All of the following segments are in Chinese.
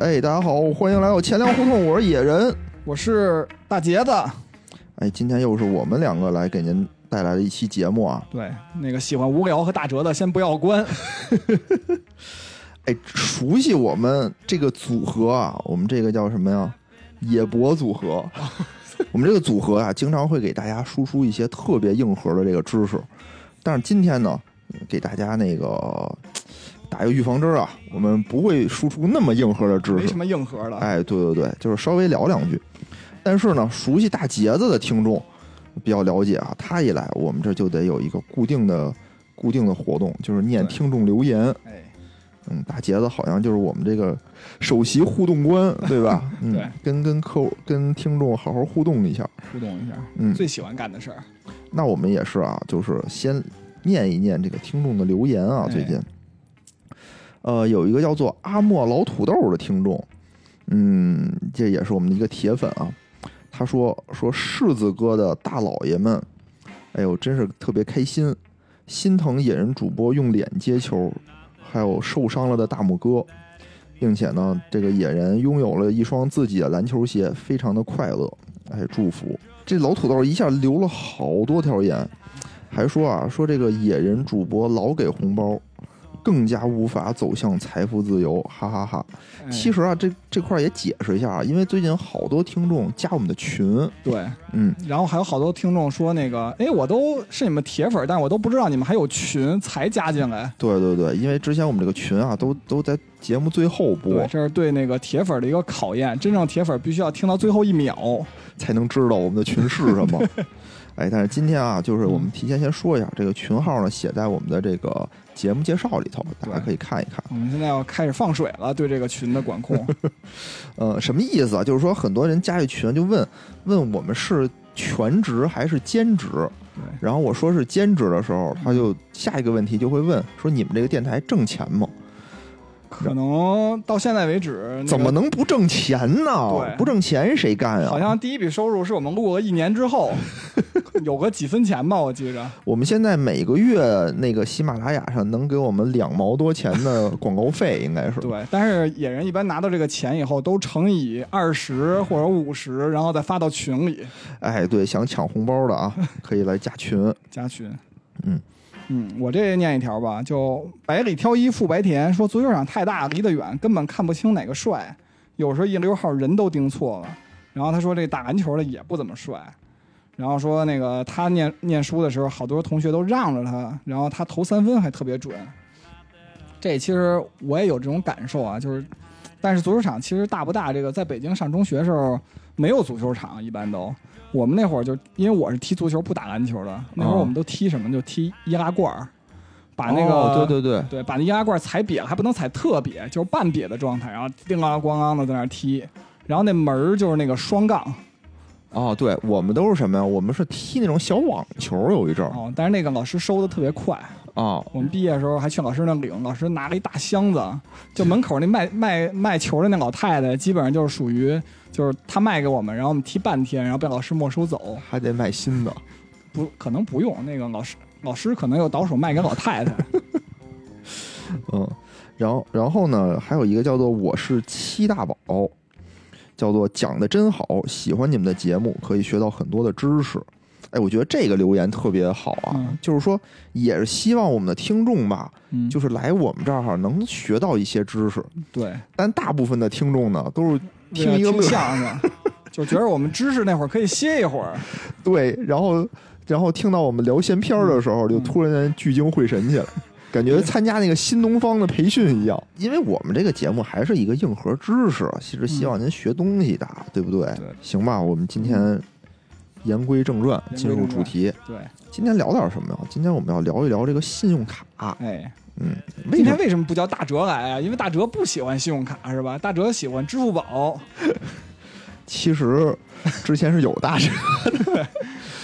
哎，大家好，欢迎来到钱粮胡同，我是野人。我是大杰子。哎，今天又是我们两个来给您带来的一期节目啊。对，那个喜欢无聊和打折的先不要关。哎，熟悉我们这个组合啊，我们这个叫什么呀？野博组合。我们这个组合啊，经常会给大家输出一些特别硬核的这个知识，但是今天呢，给大家那个打一个预防针啊，我们不会输出那么硬核的知识，没什么硬核的。哎，对对对，就是稍微聊两句。但是呢，熟悉大杰子的听众比较了解啊，他一来，我们这就得有一个固定的、固定的活动，就是念听众留言。哎，嗯，大杰子好像就是我们这个首席互动官，对吧？嗯对，跟跟客户、跟听众好好互动一下。互动一下，嗯最喜欢干的事儿。那我们也是啊，就是先念一念这个听众的留言啊。哎最近，呃，有一个叫做阿莫老土豆的听众，嗯，这也是我们的一个铁粉啊。他说说柿子哥的大老爷们，哎呦，真是特别开心，心疼野人主播用脸接球，还有受伤了的大拇哥，并且呢，这个野人拥有了一双自己的篮球鞋，非常的快乐，哎，祝福。这老土豆一下留了好多条言，还说啊，说这个野人主播老给红包，更加无法走向财富自由，哈哈哈哎其实啊，这这块儿也解释一下啊，因为最近好多听众加我们的群，对，嗯，然后还有好多听众说那个，哎，我都是你们铁粉，但是我都不知道你们还有群才加进来。对对对，因为之前我们这个群啊，都都在节目最后播对，，这是对那个铁粉的一个考验。真正铁粉必须要听到最后一秒。才能知道我们的群是什么。哎，但是今天啊，就是我们提前先说一下，这个群号呢写在我们的这个节目介绍里头，大家可以看一看。我们现在要开始放水了，对这个群的管控。呃，什么意思啊？就是说很多人加这群就问问我们是全职还是兼职，对，然后我说是兼职的时候，他就下一个问题就会问说你们这个电台挣钱吗？可能到现在为止，那个怎么能不挣钱呢？对不挣钱谁干啊？好像第一笔收入是我们录了一年之后，有个几分钱吧，我记着。我们现在每个月那个喜马拉雅上能给我们两毛多钱的广告费，应该是。对，但是野人一般拿到这个钱以后，都乘以二十或者五十，然后再发到群里哎，对，想抢红包的啊，可以来加群。加群。嗯嗯，我这念一条吧，就百里挑一富白田说足球场太大，离得远，根本看不清哪个帅，有时候一溜号人都盯错了。然后他说这打篮球的也不怎么帅，然后说那个他念念书的时候，好多同学都让着他，然后他投三分还特别准。这其实我也有这种感受啊，就是，但是足球场其实大不大？这个在北京上中学的时候没有足球场，一般都。我们那会儿就因为我是踢足球不打篮球的，那会儿哦我们都踢什么？就踢易拉罐儿，把那个、哦对对对，对，把那易拉罐踩瘪了，还不能踩特瘪，就是半瘪的状态，然后叮当咣当的在那儿踢，然后那门儿就是那个双杠哦，对，我们都是什么呀？我们是踢那种小网球，有一阵儿哦，但是那个老师收的特别快，啊。我们毕业的时候还去老师那领，老师拿了一大箱子，就门口那卖卖卖球的那老太太，基本上就是属于就是他卖给我们，然后我们踢半天，然后被老师没收走，还得买新的。不可能不用那个老师老师可能又倒手卖给老太太，嗯，然后然后呢，还有一个叫做我是七大宝，叫做讲的真好，喜欢你们的节目，可以学到很多的知识。哎，我觉得这个留言特别好啊，嗯就是说也是希望我们的听众吧，嗯，就是来我们这儿哈能学到一些知识。对，但大部分的听众呢，都是听一个相声，就觉得我们知识那会儿可以歇一会儿。对，然后然后听到我们聊闲篇儿的时候，就突然间聚精会神起来。感觉参加那个新东方的培训一样，因为我们这个节目还是一个硬核知识，其实希望您学东西的，对不对？对行吧，我们今天言归正传，进入主题。对，今天聊点什么呀？今天我们要聊一聊这个信用卡。哎，嗯，为什么？今天为什么不叫大哲来啊？因为大哲不喜欢信用卡是吧？大哲喜欢支付宝。其实之前是有大哲，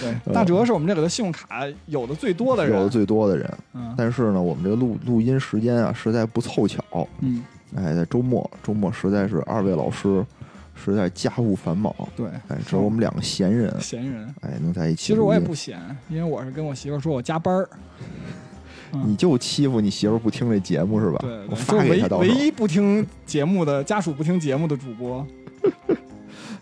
对，大哲是我们这里的信用卡有的最多的人。有的最多的人，嗯但是呢，我们这个录录音时间啊，实在不凑巧。嗯，哎，在周末，周末实在是二位老师实在家务繁忙，对，哎，只有我们两个闲人，闲人。哎，能在一起。其实我也不闲，因为我是跟我媳妇说我加班儿。你就欺负你媳妇儿不听这节目是吧？对，对我发给他唯一不听节目的家属不听节目的主播，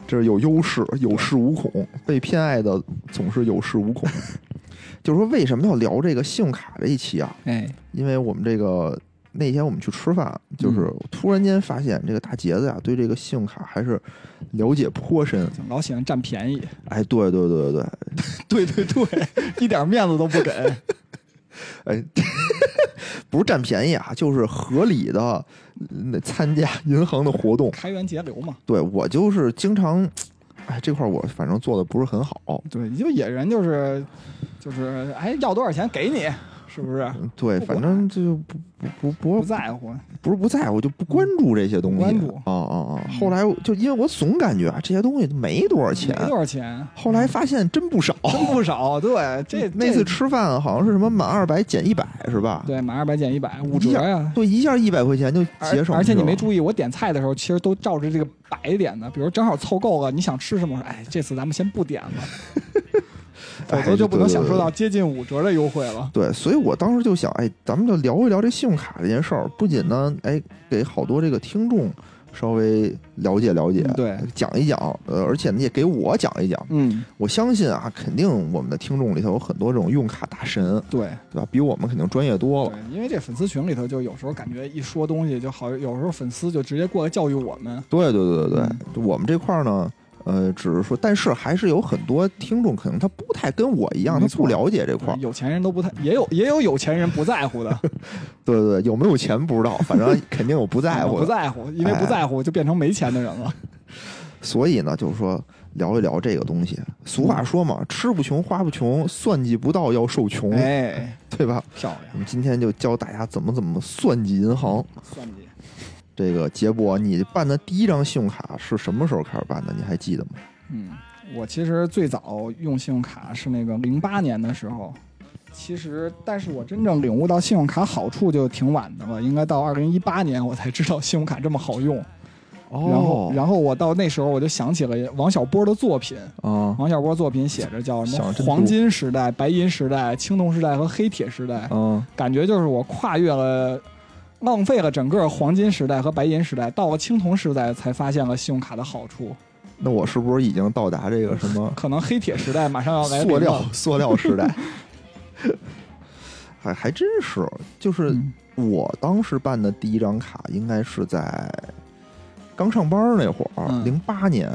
这是有优势，有恃无恐。被偏爱的总是有恃无恐。就是说，为什么要聊这个信用卡这一期啊？哎，因为我们这个那天我们去吃饭，就是嗯突然间发现这个大杰子呀，对这个信用卡还是了解颇深。老喜欢占便宜，哎，对对对对对，对对 对，一点面子都不给。哎，不是占便宜啊，就是合理的那参加银行的活动。开源节流嘛。对我就是经常，哎，这块我反正做的不是很好。对，你就野人就是就是，哎，要多少钱给你，是不是？对，反正就不不不不不在乎，不是不在乎，就不关注这些东西。不关注啊啊啊！后来就因为我总感觉啊，这些东西没多少钱没，多少钱，后来发现真不少。真不少。对，这 这那次吃饭好像是什么满二百减一百是吧？对满二百减一百，五折呀。对，一下一百块钱就节省。而而且你没注意，我点菜的时候其实都照着这个白点的，比如正好凑够了，你想吃什么？哎，这次咱们先不点了，否则就不能享受到接近五折的优惠了。对，所以我当时就想，哎，咱们就聊一聊这信用卡这件事儿。不仅呢，哎，给好多这个听众稍微了解了解，嗯对，讲一讲，呃，而且呢也给我讲一讲。嗯，我相信啊，肯定我们的听众里头有很多这种用卡大神，对对吧？比我们肯定专业多了。对，因为这粉丝群里头，就有时候感觉一说东西就好，有时候粉丝就直接过来教育我们。对对对对对，嗯我们这块儿呢，呃，只是说，但是还是有很多听众可能他不太跟我一样，他不了解这块儿。有钱人都不太，也有也有有钱人不在乎的，对对对，有没有钱不知道，反正肯定有不在乎的。不在乎，因为不在乎就变成没钱的人了。所以呢，就是说聊一聊这个东西。俗话说嘛，吃不穷，花不穷，算计不到要受穷，哎，对吧？漂亮，我们今天就教大家怎么怎么算计银行。算计。这个杰博，你办的第一张信用卡是什么时候开始办的？你还记得吗？嗯，我其实最早用信用卡是那个零八年的时候，其实，但是我真正领悟到信用卡好处就挺晚的了，应该到二零一八年我才知道信用卡这么好用。哦然后，然后我到那时候我就想起了王小波的作品，啊王小波作品写着叫什么黄金时代、白银时代、青铜时代和黑铁时代，嗯感觉就是我跨越了。浪费了整个黄金时代和白银时代，到了青铜时代才发现了信用卡的好处。那我是不是已经到达这个什么 可能黑铁时代马上要来了塑料塑料时代？还还真是，就是嗯我当时办的第一张卡，应该是在刚上班那会儿，嗯零八年，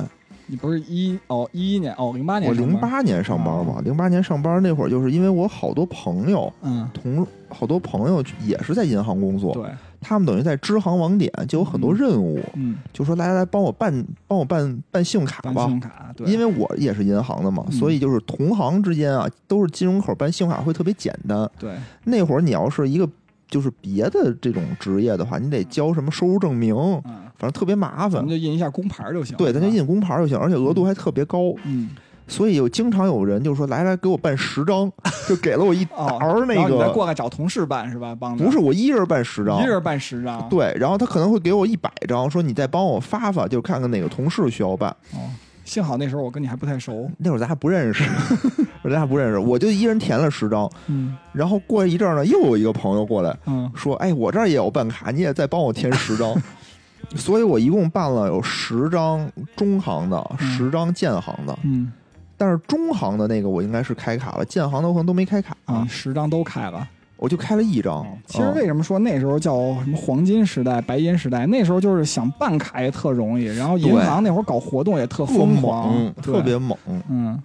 你不是一哦一一年哦零八年我零八年上班嘛，零八年上班那会儿，就是因为我好多朋友嗯。同好多朋友也是在银行工作，对。他们等于在支行网点就有很多任务，嗯。就说来来来帮我办帮我办办信用卡吧办信，用卡对，因为我也是银行的嘛，嗯。所以就是同行之间啊，都是金融口办信用卡会特别简单。对。那会儿你要是一个就是别的这种职业的话，你得交什么收入证明，嗯，反正特别麻烦咱。就印一下工牌就行。对，咱就印工牌就行，而且额度还特别高，嗯所以有经常有人就说来来给我办十张，就给了我一沓那然后你再个，过来找同事办是吧？帮着不是我一人办十张一，人办十张，对，然后他可能会给我一百张，说你再帮我发发，就看看哪个同事需要办。哦，幸好那时候我跟你还不太熟。那会儿咱还不认识，咱还不认识，我就一人填了十张，嗯。然后过一阵儿呢，又有一个朋友过来嗯。说：“哎，我这儿也有办卡，你也再帮我填十张。”所以我一共办了有十张中行的，嗯。十张建行的，嗯。但是中行的那个我应该是开卡了，建行的我可能都没开卡，啊，十张都开了。我就开了一张哦。其实为嗯什么说那时候叫什么黄金时代、白银时代？那时候就是想办卡也特容易，然后银行那会儿搞活动也特特疯狂猛，，特别猛。嗯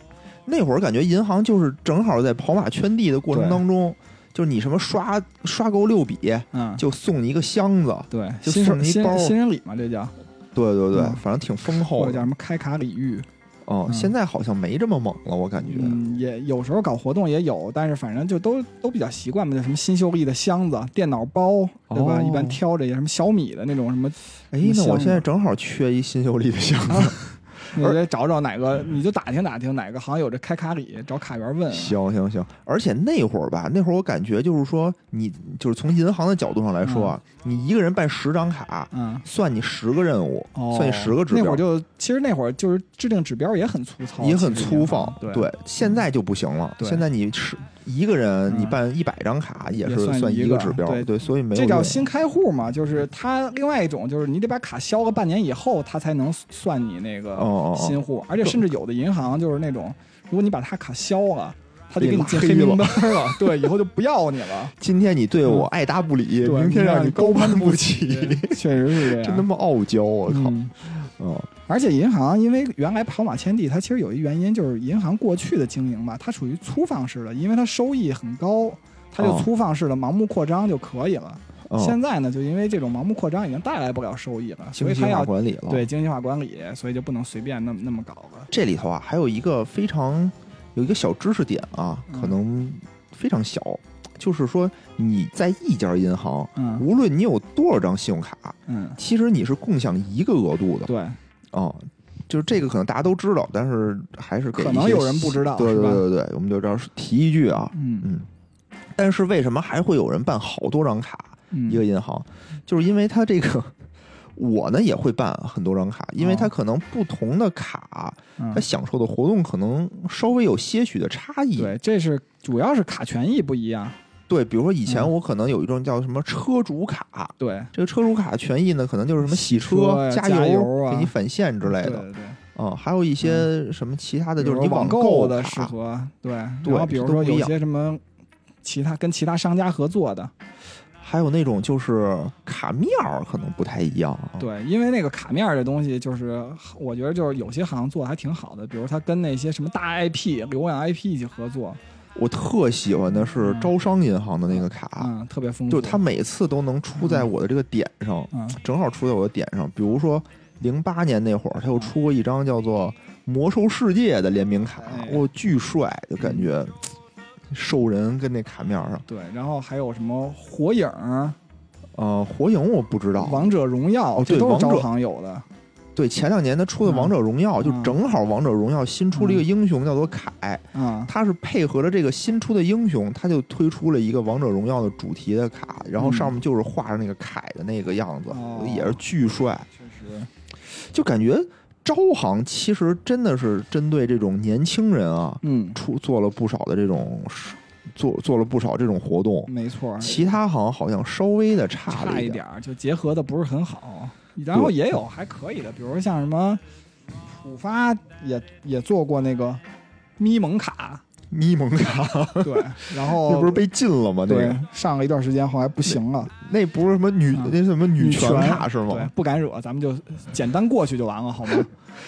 那会儿感觉银行就是正好在跑马圈地的过程当中，就是你什么刷刷够六笔，嗯，就送你一个箱子。对就新手新送你一包新人礼嘛，这叫对对对，嗯反正挺丰厚的或者叫。什么开卡礼遇。哦，嗯现在好像没这么猛了，我感觉。嗯，也有时候搞活动也有，但是反正就都都比较习惯嘛，就什么新秀丽的箱子、电脑包，对吧？哦一般挑着也什么小米的那种什么，哎，那我现在正好缺一新秀丽的箱子。啊你得找找哪个，你就打听打听哪个行有这开卡礼，找卡员问。行行行，而且那会儿吧，那会儿我感觉就是说，你就是从银行的角度上来说啊，你一个人办十张卡，嗯，算你十个任务，哦，算你十个指标那会儿，就其实那会儿就是制定指标也很粗糙，也很粗放。对对，现在就不行了。现在你十一个人嗯。你办一百张卡也也是算算一个指标，对。对，所以没有用这叫新开户嘛，就是它另外一种就是你得把卡销了半年以后，它才能算你那个哦哦哦。新户，而且甚至有的银行就是那种，如果你把他卡销了，他就给你进黑名单了，对，以后就不要你了。今天你对我爱答不理，对，明天让你你高攀不起，确实是这样。真他妈傲娇，我靠！嗯。嗯而且银行因为原来跑马圈地，它其实有一原因就是银行过去的经营吧，它属于粗放式的，因为它收益很高，它就哦粗放式的盲目扩张就可以了。嗯，现在呢，就因为这种盲目扩张已经带来不了收益了，所以它要管理了。对经济化管理，所以就不能随便那么那么搞了。这里头啊，还有一个非常有一个小知识点啊，嗯可能非常小，就是说你在一家银行，嗯无论你有多少张信用卡，嗯，其实你是共享一个额度的对，啊。就是这个可能大家都知道，但是还是可能有人不知道对是吧对对对，我们就这样提一句啊，嗯嗯。但是为什么还会有人办好多张卡？嗯，一个银行，就是因为它这个，我呢也会办很多张卡，因为它哦可能不同的卡，嗯它享受的活动可能稍微有些许的差异。对，这是主要是卡权益不一样。对，比如说以前嗯。我可能有一种叫什么车主卡，对，这个车主卡权益呢，可能就是什么洗车加加油啊。给你返现之类的。对对对。啊，还有一些什么其他的，就是你网购的适合，对，对。然后比如说有些什么其他跟其他商家合作的，还有那种就是卡面儿可能不太一样啊。对，因为那个卡面儿这东西，就是我觉得就是有些行做的还挺好的，比如他跟那些什么大 IP、流量 IP 一起合作，我特喜欢的是嗯招商银行的那个卡，嗯，特别丰富。就是它每次都能出在我的这个点上，嗯正好出在我的点上。比如说零八年那会儿，它又出过一张叫做《魔兽世界》的联名卡哎，哇，巨帅，就感觉兽人跟那卡面上，对，然后还有什么火影儿、呃，火影我不知道，王者荣耀，哦对王者行有的。对，前两年他出的《王者荣耀》，嗯就正好《王者荣耀》新出了一个英雄叫做凯，嗯，他是配合着这个新出的英雄，他就推出了一个《王者荣耀》的主题的卡，然后上面就是画着那个凯的那个样子，哦也是巨帅。确实，就感觉招行其实真的是针对这种年轻人啊，嗯，出做了不少的这种做做了不少这种活动。没错。其他行好像稍微的差差了一一点儿，就结合的不是很好。然后也有还可以的，比如说像什么浦发也也做过那个咪蒙卡，咪蒙卡，对，然后 那不是被禁了吗？那对个上了一段时间，后来不行了，那不是什么女嗯那什么女权权卡是对吗？，不敢惹，咱们就简单过去就完了，好吗？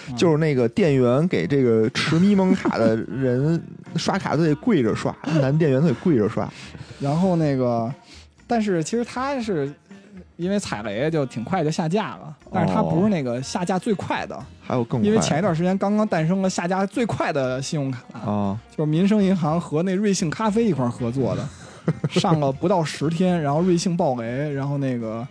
嗯就是那个店员给这个持咪蒙卡的人刷卡都得跪着刷，男店员都得跪着刷。然后那个，但是其实他是因为踩雷就挺快就下架了，但是它不是那个下架最快的，还有更因为前一段时间刚刚诞生了下架最快的信用卡，啊，就是民生银行和那瑞幸咖啡一块合作的，上了不到十天，然后瑞幸爆雷，然后那个。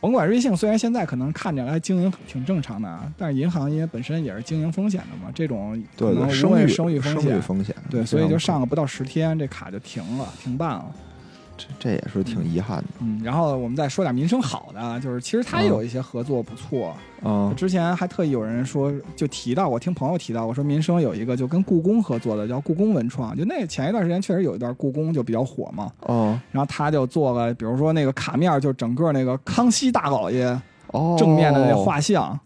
甭管瑞幸，虽然现在可能看起来经营挺正常的啊，但是银行因为本身也是经营风险的嘛，这种可能无声誉论声誉风声险，誉风险，对，所以就上了不到十天，这卡就停了，停办了。这这也是挺遗憾的嗯，然后我们再说点民生好的，就是其实他也有一些合作不错。嗯之前还特意有人说，就提到我听朋友提到，我说民生有一个就跟故宫合作的，叫故宫文创。就那前一段时间确实有一段故宫就比较火嘛，哦然后他就做了，比如说那个卡面，就整个那个康熙大老爷哦，正面的那画像，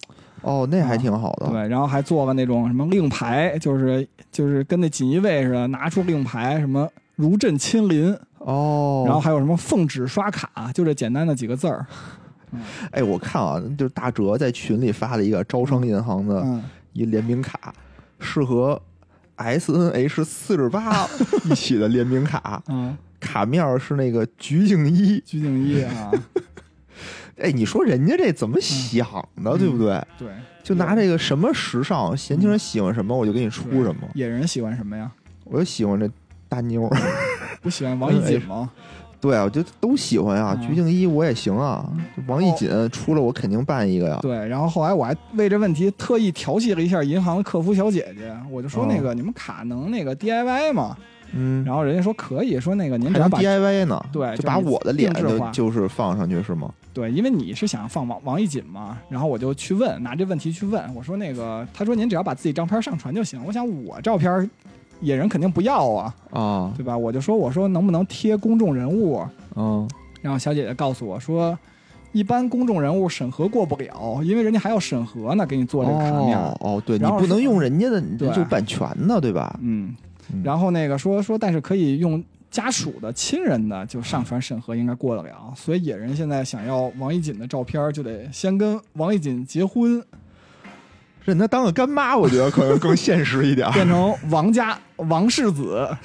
哦，那还挺好的。对，然后还做了那种什么令牌，就是就是跟那锦衣卫似的，拿出令牌什么。如朕亲临，哦，然后还有什么奉旨刷卡，就这简单的几个字儿。哎，我看啊，就是大哲在群里发了一个招商银行的嗯，一联名卡，是和 S N H 四十八一起的联名卡，嗯，卡面是那个鞠婧祎。鞠婧祎啊，哎，你说人家这怎么想的，对不对？对，就拿这个什么时尚，年轻人喜欢什么，我就给你出什么。野人喜欢什么呀？我就喜欢这大妞儿。不喜欢王一锦吗？对啊，我就都喜欢啊。嗯鞠婧祎我也行啊，王一锦出了我肯定办一个呀。对，然后后来我还为这问题特意调戏了一下银行的客服小姐姐，我就说那个、你们卡能那个 DIY 吗？嗯，然后人家说可以，说那个您只要把 DIY 呢，对就把我的脸就就是放上去是吗？对，因为你是想放王王一锦嘛，然后我就去问，拿这问题去问，我说那个，他说您只要把自己照片上传就行。我想我照片野人肯定不要啊，啊，对吧？我就说我说能不能贴公众人物，嗯，然后小姐姐告诉我说。一般公众人物审核过不了，因为人家还要审核呢，给你做这个卡面。哦哦，对你不能用人家的你就版权呢，对吧？嗯嗯，然后那个说说，但是可以用家属的、亲人的就上传审核，应该过得了。所以野人现在想要王一锦的照片，就得先跟王一锦结婚，认她当个干妈，我觉得可能更现实一点。变成王家王世子。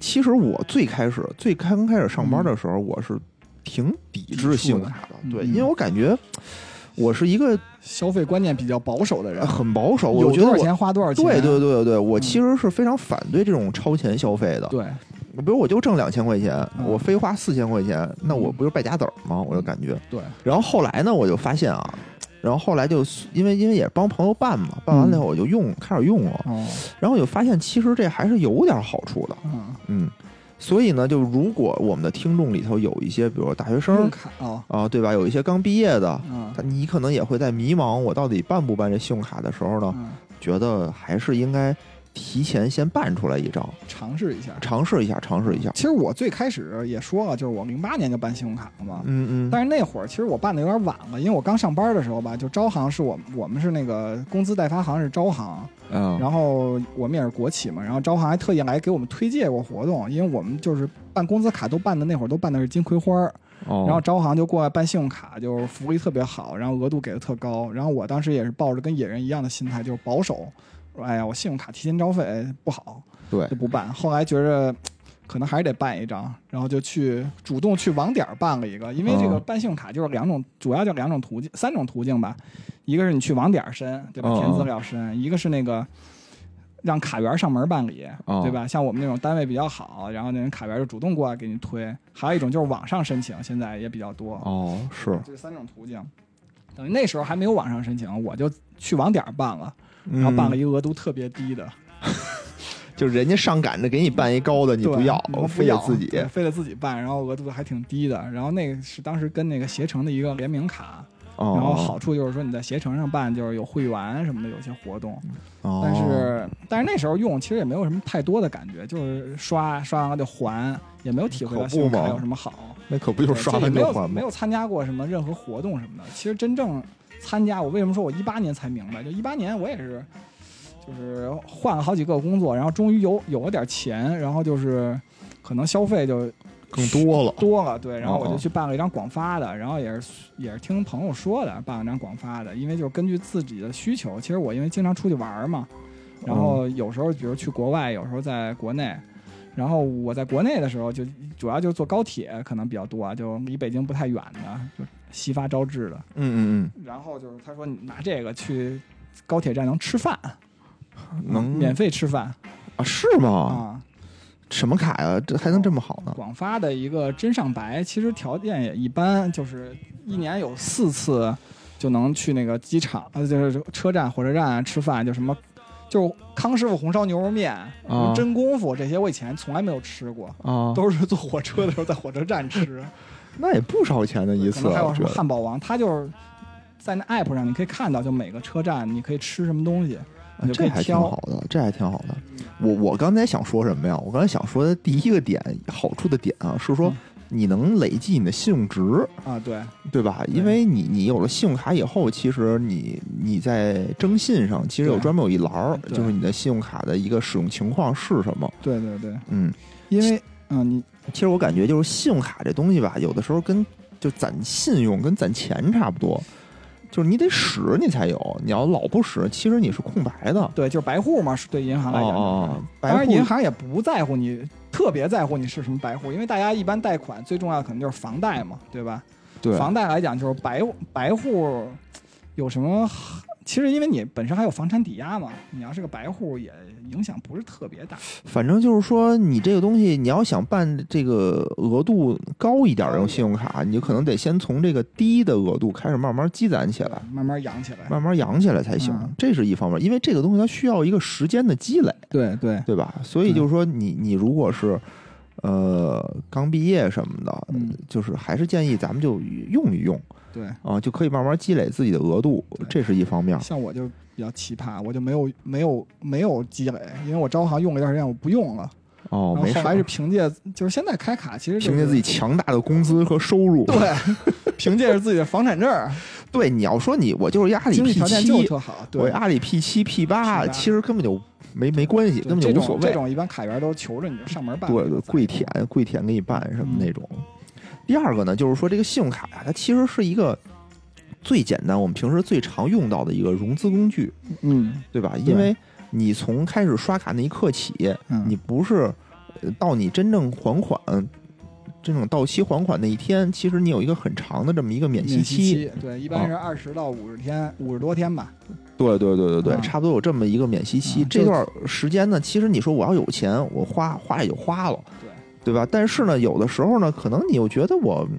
其实我最开始最刚开始上班的时候，我是挺抵制信用卡的，对，因为我感觉我是一个消费观念比较保守的人，很保守，有我觉得我多少钱花多少钱。对对对对对，我嗯其实是非常反对这种超前消费的。对比如我就挣两千块钱，嗯我非花四千块钱，那我不就败家子儿吗？我就感觉。对然后后来呢，我就发现啊，然后后来就因为因为也是帮朋友办嘛，办完了以后我就用，开始用了，哦。然后我就发现其实这还是有点好处的，嗯，嗯。所以呢，就如果我们的听众里头有一些，比如说大学用生卡哦啊，对吧？有一些刚毕业的，嗯。你可能也会在迷茫，我到底办不办这信用卡的时候呢，嗯，觉得还是应该提前先办出来一张，尝试一下。尝试一下，尝试一下。其实我最开始也说了，就是我零八年就办信用卡了嘛。嗯嗯，但是那会儿其实我办的有点晚了，因为我刚上班的时候吧，就招行是我我们是那个工资代发行是招行，嗯，然后我们也是国企嘛，然后招行还特意来给我们推介过活动，因为我们就是办工资卡都办的那会儿都办的是金葵花儿，哦，然后招行就过来办信用卡，就是福利特别好，然后额度给的特高，然后我当时也是抱着跟野人一样的心态，就是保守，说哎呀我信用卡提前交费不好对就不办，后来觉着。可能还是得办一张，然后就去主动去网点办了一个，因为这个哦办信用卡就是两种，主要就两种途径，三种途径吧。一个是你去网点申，对吧？哦填资料申；一个是那个让卡员上门办理，哦对吧？像我们那种单位比较好，然后那人卡员就主动过来给你推。还有一种就是网上申请，现在也比较多。哦是，这三种途径。等于那时候还没有网上申请，我就去网点办了，然然后办了一个额度特别低的，就人家上赶着给你办一高的，你不要我，非得自己对非得自己办，然后额度还挺低的。然后那个是当时跟那个携程的一个联名卡，哦，然后好处就是说你在携程上办就是有会员什么的，有些活动。哦，但是但是那时候用其实也没有什么太多的感觉，就是刷刷完了就还，也没有体会到信用卡有什么好。那可不就是刷完就还没？有参加过什么任何活动什么的。其实真正参加，我为什么说我一八年才明白？就一八年我也是，就是换了好几个工作，然后终于有有了点钱，然后就是可能消费就更多了，多了，对，然后我哦就去办了一张广发的，然后也是也是听朋友说的，办了张广发的，因为就是根据自己的需求，其实我因为经常出去玩嘛，然后有时候比如去国外，有时候在国内。然后我在国内的时候，就主要就是坐高铁，可能比较多啊，就离北京不太远的，就西发招致的。嗯嗯嗯然后就是他说你拿这个去高铁站能吃饭，嗯，能免费吃饭啊？是吗？啊。什么卡呀？这还能这么好呢？广发的一个真上白，其实条件也一般，就是一年有四次就能去那个机场，呃，就是车站、火车站吃饭，就什么，就康师傅红烧牛肉面、真功夫这些，我以前从来没有吃过，啊，都是坐火车的时候在火车站吃。那也不少钱的一次还有什么。汉堡王，它就是在那 app 上你可以看到，就每个车站你可以吃什么东西，你就可以这还挺挑。好的，这还挺好的。我我刚才想说什么呀？我刚才想说的第一个点，好处的点啊，是说嗯你能累计你的信用值，啊，对，对吧？因为你你有了信用卡以后，其实你你在征信上其实有专门有一栏儿，就是你的信用卡的一个使用情况是什么。对对对，嗯，因为嗯，你其实我感觉就是信用卡这东西吧，有的时候跟就攒信用跟攒钱差不多，就是你得使你才有，你要老不使，其实你是空白的。对，就是白户嘛，是对银行来讲就是。哦哦，当然，白户银行也不在乎你，特别在乎你是什么白户，因为大家一般贷款最重要的可能就是房贷嘛，对吧？对房贷来讲就是白白户有什么？其实因为你本身还有房产抵押嘛，你要是个白户也影响不是特别大。反正就是说，你这个东西，你要想办这个额度高一点的用信用卡，你就可能得先从这个低的额度开始慢慢积攒起来，慢慢养起来。慢慢养起来才行。嗯这是一方面，因为这个东西它需要一个时间的积累，对对对吧？所以就是说你，你如果是呃刚毕业什么的，嗯就是还是建议咱们就用一用对，啊，就可以慢慢积累自己的额度，这是一方面。像我就比较奇葩，我就没有没有没有积累，因为我招行用了一段时间，我不用了。哦，没事儿，然后后来是凭借，就是现在开卡其实、就是、凭借自己强大的工资和收入。对，凭借着自己的房产证儿，对，你要说你我就是阿里 P 七，特好。我对，阿里 P 七 P 八，其实根本就没没关系，根本就无所谓。这种一般卡员都求着你就上门办。对对，跪舔跪舔给你办什么那种。第二个呢，就是说这个信用卡呀、它其实是一个最简单，我们平时最常用到的一个融资工具，嗯对吧？因为你从开始刷卡那一刻起，嗯，你不是呃到你真正还款。真正到期还款那一天，其实你有一个很长的这么一个免息期，息对，一般是二十到五十天，五十多天吧。对对对对对，啊差不多有这么一个免息期。啊这段时间呢，其实你说我要有钱，我花花也就花了，对，对吧？但是呢，有的时候呢，可能你又觉得我嗯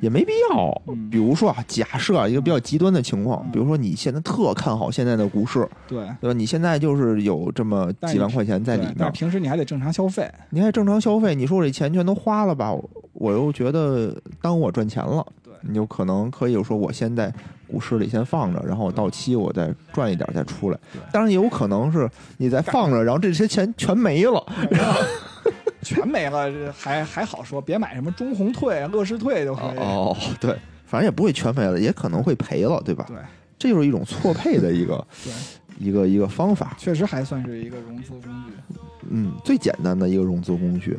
也没必要。嗯比如说啊，假设啊一个比较极端的情况，嗯比如说你现在特看好现在的股市，对。对吧？你现在就是有这么几万块钱在里面平时你还得正常消费。你还正常消费，你说我这钱全都花了吧？我我又觉得耽误我赚钱了。对，你就可能可以说我先在股市里先放着，然后我到期我再赚一点再出来对。当然也有可能是你再放着，然后这些钱全没了。全没了，这还还好说，别买什么中红退、乐视退就可以。哦，对，反正也不会全没了，也可能会赔了，对吧？对这就是一种错配的一个对，一个一个方法。确实还算是一个融资工具。嗯，最简单的一个融资工具。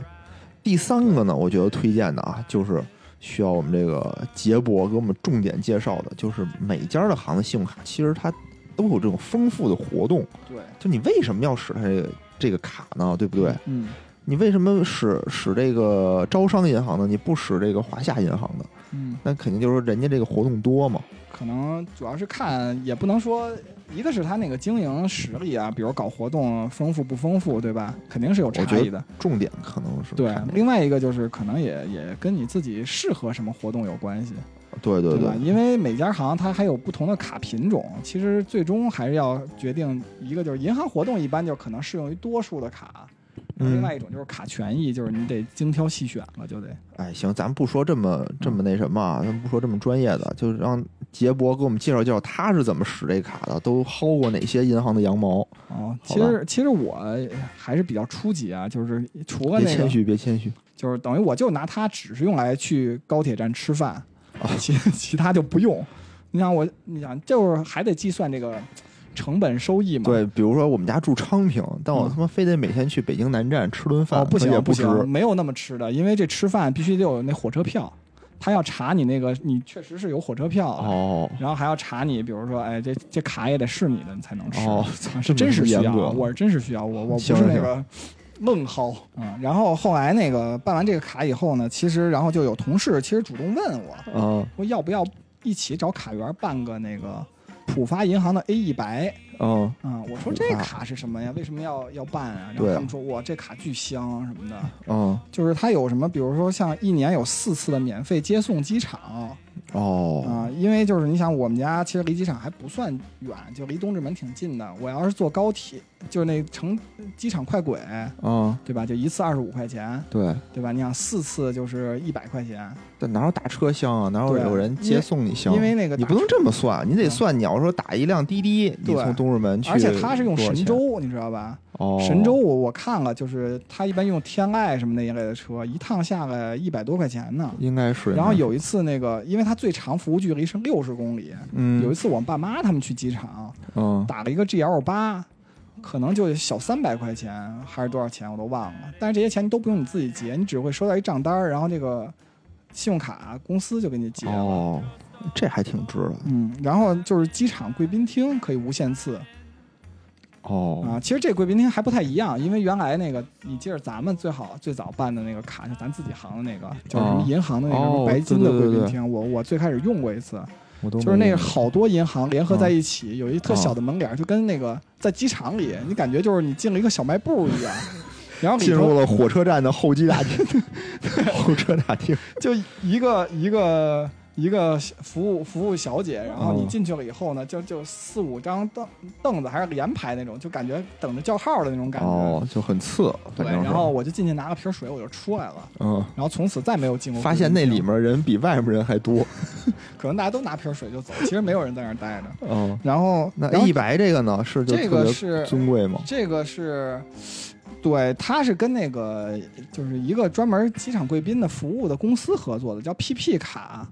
第三个呢，我觉得推荐的啊，就是需要我们这个杰博给我们重点介绍的，就是每家的行的信用卡，其实它都有这种丰富的活动。对，就你为什么要使它这个这个卡呢？对不对？嗯你为什么使使这个招商银行呢？你不使这个华夏银行的？嗯，那肯定就是说人家这个活动多嘛。可能主要是看，也不能说，一个是他那个经营实力啊，比如搞活动丰富不丰富，对吧？肯定是有差异的。重点可能是对另外一个就是可能也也跟你自己适合什么活动有关系，对对对？因为每家行它还有不同的卡品种，其实最终还是要决定一个就是银行活动一般就可能适用于多数的卡，嗯另外一种就是卡权益，就是你得精挑细选了，就得哎，行，咱不说这么这么那什么啊，咱不说这么专业的，就是让杰博给我们介绍介绍他是怎么使这卡的，都薅过哪些银行的羊毛。哦。其实其实我还是比较初级啊，就是除了那个，别谦虚，别谦虚。就是等于我就拿它只是用来去高铁站吃饭，啊其其他就不用。你想我，你想就是还得计算这个成本收益嘛？对，比如说我们家住昌平，但我嗯他妈非得每天去北京南站吃顿饭，哦，不那也不。行行，没有那么吃的，因为这吃饭必须得有那火车票，他要查你那个你确实是有火车票，哦然后还要查你，比如说，哎，这这卡也得是你的，你才能吃。哦，真是需要，我是真是需要，我我不行行是那个愣薅嗯。然后后来那个办完这个卡以后呢，其实然后就有同事其实主动问我嗯说要不要一起找卡员办个那个浦发银行的 A 一百啊嗯、我说这卡是什么呀？为什么要要办啊？然后他们说哇，这卡巨香什么的，啊就是它有什么，比如说像一年有四次的免费接送机场哦啊、哦因为就是你想我们家其实离机场还不算远，就离东直门挺近的。我要是坐高铁，就是那乘机场快轨，啊，对吧？就一次二十五块钱，对，对吧？你想四次就是一百块钱，但哪有打车香啊？哪有有人接送你香？因为那个你不能这么算，你得嗯算。你要说打一辆滴滴，你从东直门去，而且他是用神州，你知道吧？哦，神州我我看了，就是他一般用天籁什么那一类的车，一趟下来一百多块钱呢。应该是。然后有一次那个，因为他最长服务距离是六十公里，嗯，有一次我爸妈他们去机场嗯打了一个 GL 八，可能就小三百块钱还是多少钱我都忘了，但是这些钱都不用你自己结，你只会收到一账单儿，然后这个信用卡公司就给你结了。哦，这还挺值的嗯，然后就是机场贵宾厅可以无限次哦啊。其实这贵宾厅还不太一样，因为原来那个你记着咱们最好最早办的那个卡，就咱自己行的那个，就是什么银行的那个什哦么白金的对对对对贵宾厅，我我最开始用过一次，就是那个好多银行联合嗯在一起，有一特小的门脸儿，就跟那个在机场里，你感觉就是你进了一个小卖部一样。然后进入了火车站的候机大厅，候车大厅就一个一个一个服务服务小姐，然后你哦进去了以后呢，就就四五张凳凳子还是连排那种，就感觉等着叫号的那种感觉。哦，就很次，对，然后我就进去拿了瓶水，我就出来了，嗯，然后从此再没有进过。发现那里，面人比外面人还多。可能大家都拿瓶水就走，其实没有人在那儿待着。嗯，然后，那 A 一白这个呢，是就这个是尊贵吗？这个是，对，他是跟那个就是一个专门机场贵宾的服务的公司合作的，叫 PP 卡。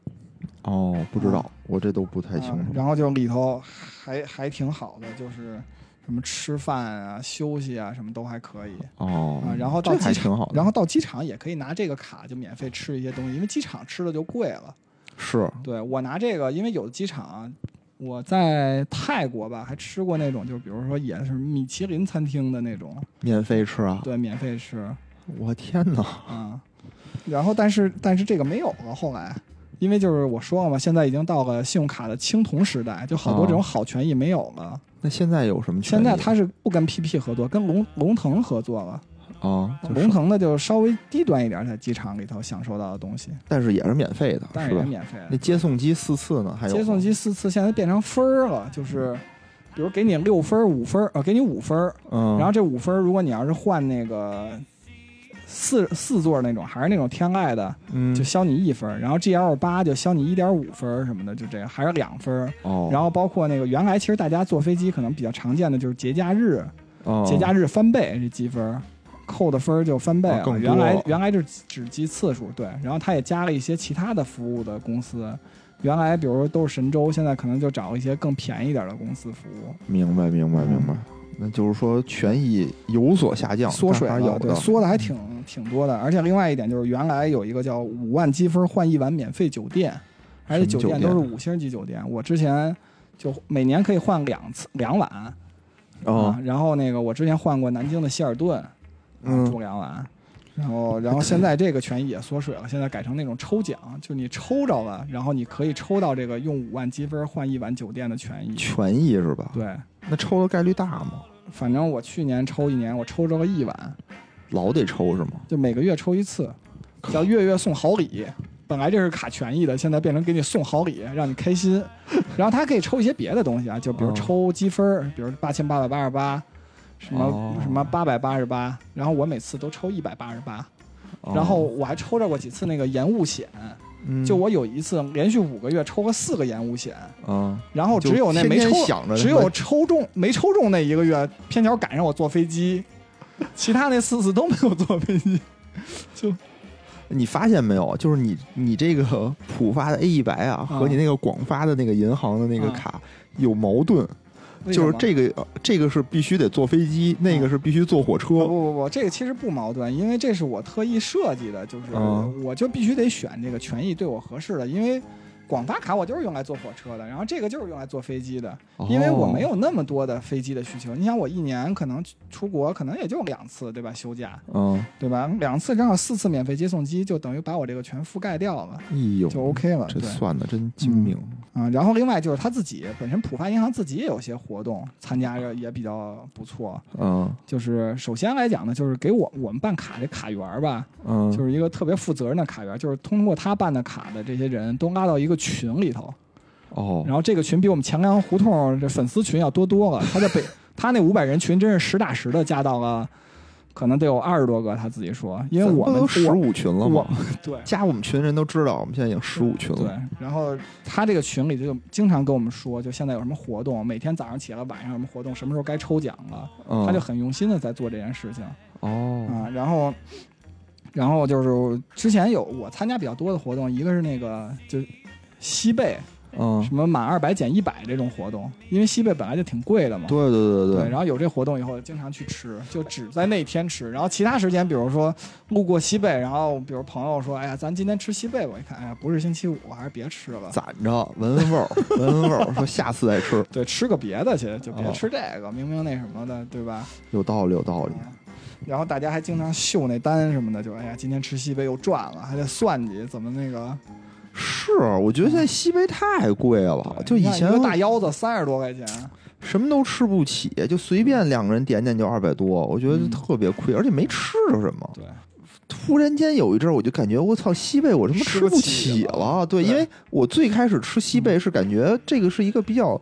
哦，不知道，我这都不太清楚。啊然后就里头还还挺好的，就是什么吃饭啊、休息啊，什么都还可以哦啊。，然后到机场。然后到机场也可以拿这个卡就免费吃一些东西，因为机场吃的就贵了。是对我拿这个，因为有的机场啊。我在泰国吧，还吃过那种，就比如说也是米其林餐厅的那种，免费吃啊！对，免费吃我天哪！啊。然后，但是但是这个没有了，后来，因为就是我说了嘛，现在已经到了信用卡的青铜时代，就好多这种哦好权益没有了。那现在有什么权益？现在他是不跟 PP 合作，跟龙龙腾合作了。啊，就龙腾的就稍微低端一点，在机场里头享受到的东西，但是也是免费的，但是也？免费。那接送机四次呢？还有接送机四次现在变成分儿了，就是比如给你六分儿、五分儿，呃，给你五分儿，嗯，然后这五分儿如果你要是换那个四四座那种，还是那种天籁的，嗯就消你一分，然后 GL 八就消你一点五分什么的，就这样，还是两分。哦，然后包括那个原来其实大家坐飞机可能比较常见的就是节假日，哦节假日翻倍这积分儿，扣的分儿就翻倍了。哦原来原来就是只计次数，对，然后他也加了一些其他的服务的公司。原来比如说都是神州，现在可能就找一些更便宜点的公司服务，明白明白明白。那就是说权益有所下降，缩水了，对。缩的还挺挺多的。而且另外一点就是，原来有一个叫五万积分换一晚免费酒店，而且酒店都是五星级酒店。我之前就每年可以换两次两晚哦啊，，然后那个我之前换过南京的希尔顿，啊嗯住两晚，然后然后现在这个权益也缩水了，现在改成那种抽奖，就你抽着了，然后你可以抽到这个用五万积分换一晚酒店的权益。权益是吧？对，那抽的概率大吗？反正我去年抽一年，我抽着了一晚，老得抽是吗？就每个月抽一次，叫月月送好礼。本来这是卡权益的，现在变成给你送好礼，让你开心。然后它可以抽一些别的东西啊，就比如哦抽积分儿，比如八千八百八十八，什么、哦什么八百八十八。然后我每次都抽一百八十八。哦然后我还抽着过几次那个延误险，嗯就我有一次连续五个月抽了四个延误险，嗯，然后只有那没抽天天，只有抽中没抽中那一个月，偏巧赶上我坐飞机，其他那四次都没有坐飞机。就你发现没有？就是你你这个浦发的 A 一百啊，和你那个广发的那个银行的那个啊卡有矛盾，就是这个呃这个是必须得坐飞机，那个是必须坐火不车。不不不，这个其实不矛盾，因为这是我特意设计的，就是嗯我就必须得选这个权益对我合适的，因为广发卡我就是用来坐火车的，然后这个就是用来坐飞机的，因为我没有，那么多的飞机的需求。你想，我一年可能出国可能也就两次，对吧？休假，嗯，对吧？两次正好四次免费接送机，就等于把我这个全覆盖掉了，哎呦，就 OK 了。这对。算的真精明。啊、然后另外就是他自己本身，浦发银行自己也有些活动，参加着也比较不错。嗯就是首先来讲呢，就是给我我们办卡这卡员吧，嗯，就是一个特别负责任的卡员，就是通过他办的卡的这些人都拉到一个群里头，哦，然后这个群比我们强梁胡同这粉丝群要多多了。他在北，他那五百人群真是实打实的加到了，可能得有二十多个，他自己说，因为我们十五群了我吗？对加我们群人都知道，我们现在已经十五群了对了。，然后他这个群里就经常跟我们说，就现在有什么活动，每天早上起来，晚上什么活动，什么时候该抽奖了，嗯，他就很用心的在做这件事情。哦，啊，然后，然后就是之前有我参加比较多的活动，一个是那个就西贝嗯，什么满二百减一百这种活动，因为西贝本来就挺贵的嘛。对对对对，然后有这活动以后，经常去吃，就只在那天吃。然后其他时间，比如说路过西贝，然后比如朋友说：“哎呀，咱今天吃西贝吧。”我一看，哎呀，不是星期五，还是别吃了。攒着闻闻味儿，闻闻味儿，说下次再吃，对，吃个别的去，就别哦吃这个，明明那什么的，对吧？有道理，有道理。然后大家还经常秀那单什么的，就哎呀，今天吃西贝又赚了，还得算计怎么那个。是，我觉得现在西贝太贵了，就以前一个大腰子三十多块钱，什么都吃不起，就随便两个人点点就二百多，我觉得嗯特别亏，而且没吃着什么。对，突然间有一阵儿，我就感觉我操，西贝我他妈吃不起起了了。对，对因为我最开始吃西贝是感觉这个是一个比较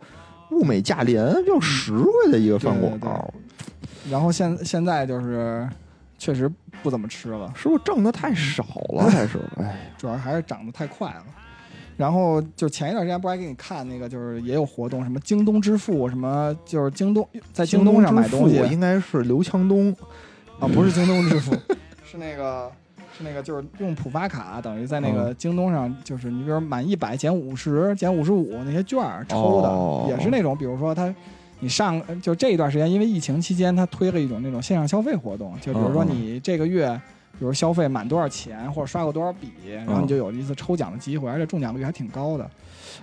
物美价廉、比较实惠的一个饭馆然后现现在就是确实不怎么吃了，是不是挣的太少了？还是哎，主要还是涨得太快了。然后就前一段时间不还给你看那个，就是也有活动，什么京东支付，什么就是京东在京东上买东西应该是刘强东啊，不是京东支付，是那个是那个就是用浦发卡，等于在那个京东上，就是你比如满一百减五十、减五十五那些券儿抽的，哦也是那种，比如说他。你上就这一段时间，因为疫情期间，他推了一种那种线上消费活动，就比如说你这个月，比如消费满多少钱或者刷过多少笔，然后嗯你就有一次抽奖的机会，而且中奖率还挺高的。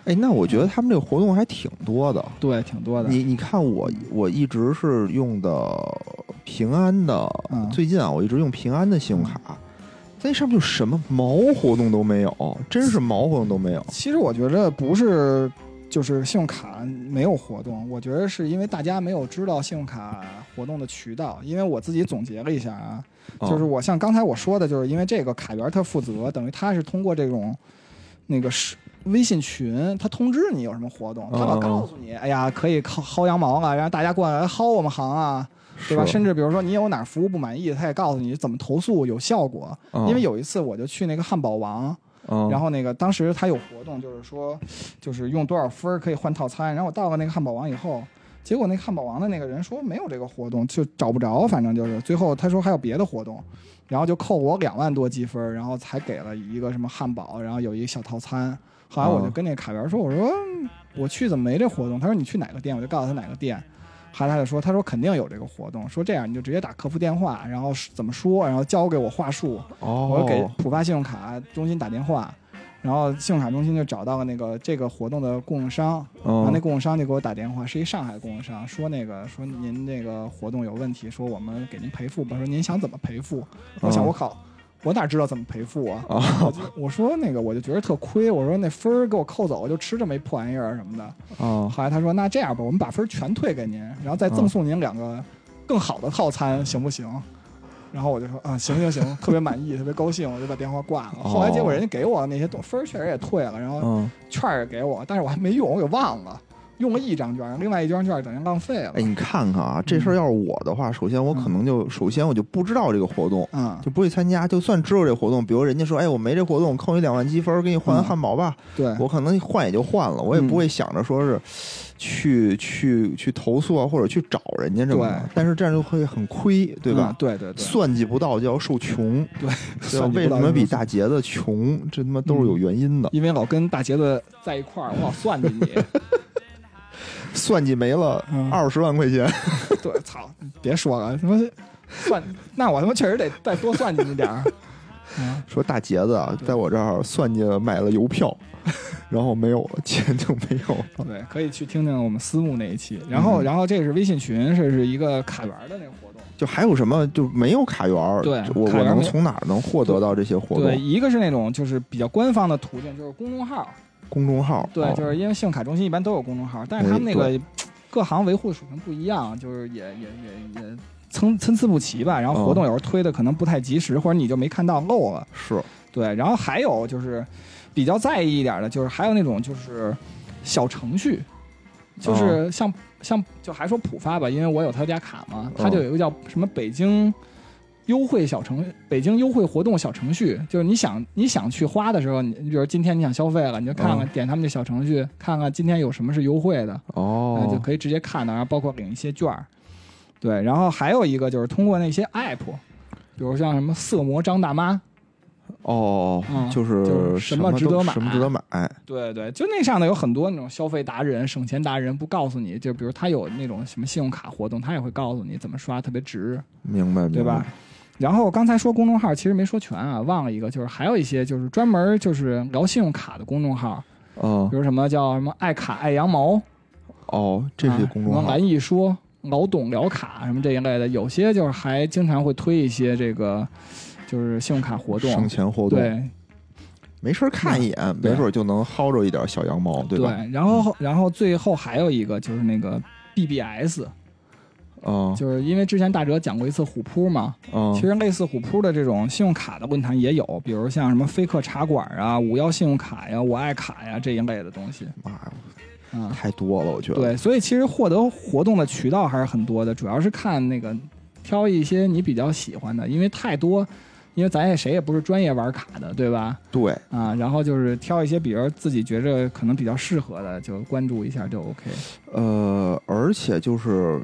哎，那我觉得他们这个活动还挺多的。对，挺多的。你你看我我一直是用的平安的，嗯最近啊我一直用平安的信用卡，在那上面就什么毛活动都没有，真是毛活动都没有。其实我觉得不是，就是信用卡没有活动，我觉得是因为大家没有知道信用卡活动的渠道。因为我自己总结了一下啊，就是哦我像刚才我说的，就是因为这个卡源他负责，等于他是通过这种那个是微信群，他通知你有什么活动，他老嗯嗯嗯告诉你，哎呀，可以薅薅羊毛了，让大家过来薅我们行啊。对吧？甚至比如说你有哪儿服务不满意，他也告诉你怎么投诉有效果。嗯因为有一次我就去那个汉堡王，然后那个当时他有活动，就是说，就是用多少分儿可以换套餐。然后我到了那个汉堡王以后，结果那汉堡王的那个人说没有这个活动，就找不着，反正就是最后他说还有别的活动，然后就扣我两万多积分，然后才给了一个什么汉堡，然后有一个小套餐。后来我就跟那卡员说，我说我去怎么没这活动？他说你去哪个店？我就告诉他哪个店。后来他就说，他说肯定有这个活动，说这样你就直接打客服电话，然后怎么说，然后交给我话术，我给哦浦发信用卡中心打电话，然后信用卡中心就找到了那个这个活动的供应商，然后那嗯供应商就给我打电话，是一上海供应商，说那个说您这个活动有问题，说我们给您赔付吧，说您想怎么赔付？我想嗯我靠，我哪知道怎么赔付啊？啊我就我说那个我就觉得特亏，我说那分儿给我扣走，我就吃这么一破玩意儿什么的。哦后来他说那这样吧，我们把分儿全退给您，然后再赠送您两个更好的套餐，行不行？然后我就说啊，行行行，特别满意，特别高兴，我就把电话挂了。哦后来结果人家给我那些东分儿确实也退了，然后嗯，券儿也给我，但是我还没用，我给忘了，用了一张券儿，另外一张券儿等于浪费了。哎，你看看啊，这事儿要是我的话，首先我可能就首先我就不知道这个活动。嗯，就不会参加，就算知道这活动，比如人家说，哎，我没这活动，扣你两万积分，给你换嗯汉堡吧，对，我可能换也就换了，我也嗯不会想着说是去去去投诉啊，或者去找人家这么的对，但是这样就会很亏，对吧嗯？对对对，算计不到就要受穷，对，为什么比大杰子穷？这他妈都是有原因的。因为老跟大杰子在一块儿，我老算计你。算计没了嗯二十万块钱，对，操，别说了，他妈 算，那我他妈确实得再多算计你点儿。嗯，说大杰子啊，在我这儿算计买了邮票，然后没有了，钱就没有了。对，可以去听听我们私募那一期。然后，嗯然后这是微信群，这是一个卡源的那个活动。就还有什么就没有卡源儿？对我我能从哪儿能获得到这些活动对，动？一个是那种就是比较官方的途径，就是公众号。公众号对，哦就是因为信用卡中心一般都有公众号，但是他们那哎个各行维护的水平不一样，就是也也也也参参差不齐吧。然后活动有时候推的可能不太及时，或者你就没看到漏了。是对，然后还有就是比较在意一点的，就是还有那种就是小程序，就是像、像就还说浦发吧，因为我有他家卡嘛，他就有一个叫什么北京。优惠小程，北京优惠活动小程序，就是你想你想去花的时候，你你比如今天你想消费了，你就看看、嗯点他们的小程序，看看今天有什么是优惠的，哦呃，就可以直接看到，然后包括领一些券儿。对，然后还有一个就是通过那些 app，比如像什么色魔张大妈，哦，嗯就是什么么值得买什么值得买？对对，就那上头有很多那种消费达人、省钱达人，不告诉你，就比如他有那种什么信用卡活动，他也会告诉你怎么刷特别值，明白，对吧明白？？然后刚才说公众号，其实没说全啊，忘了一个，就是还有一些就是专门就是聊信用卡的公众号，嗯比，如什么叫什么爱卡爱羊毛，哦，这是啊公众号。什么蓝易说、老董聊卡什么这一类的，有些就是还经常会推一些这个就是信用卡活动。省，钱活动，对。没事儿看一眼，对。没准就能薅着一点小羊毛，对吧？然后然后最后还有一个就是那个 BBS。啊就是因为之前大哲讲过一次虎扑嘛，啊其实类似虎扑的这种信用卡的论坛也有，比如像什么飞客茶馆啊、五幺信用卡呀、我爱卡呀这一类的东西妈呀，嗯。太多了，我觉得。对，所以其实获得活动的渠道还是很多的，主要是看那个挑一些你比较喜欢的，因为太多，因为咱也谁也不是专业玩卡的，对吧？对，啊，然后就是挑一些，比如自己觉着可能比较适合的，就关注一下就 OK。呃，而且就是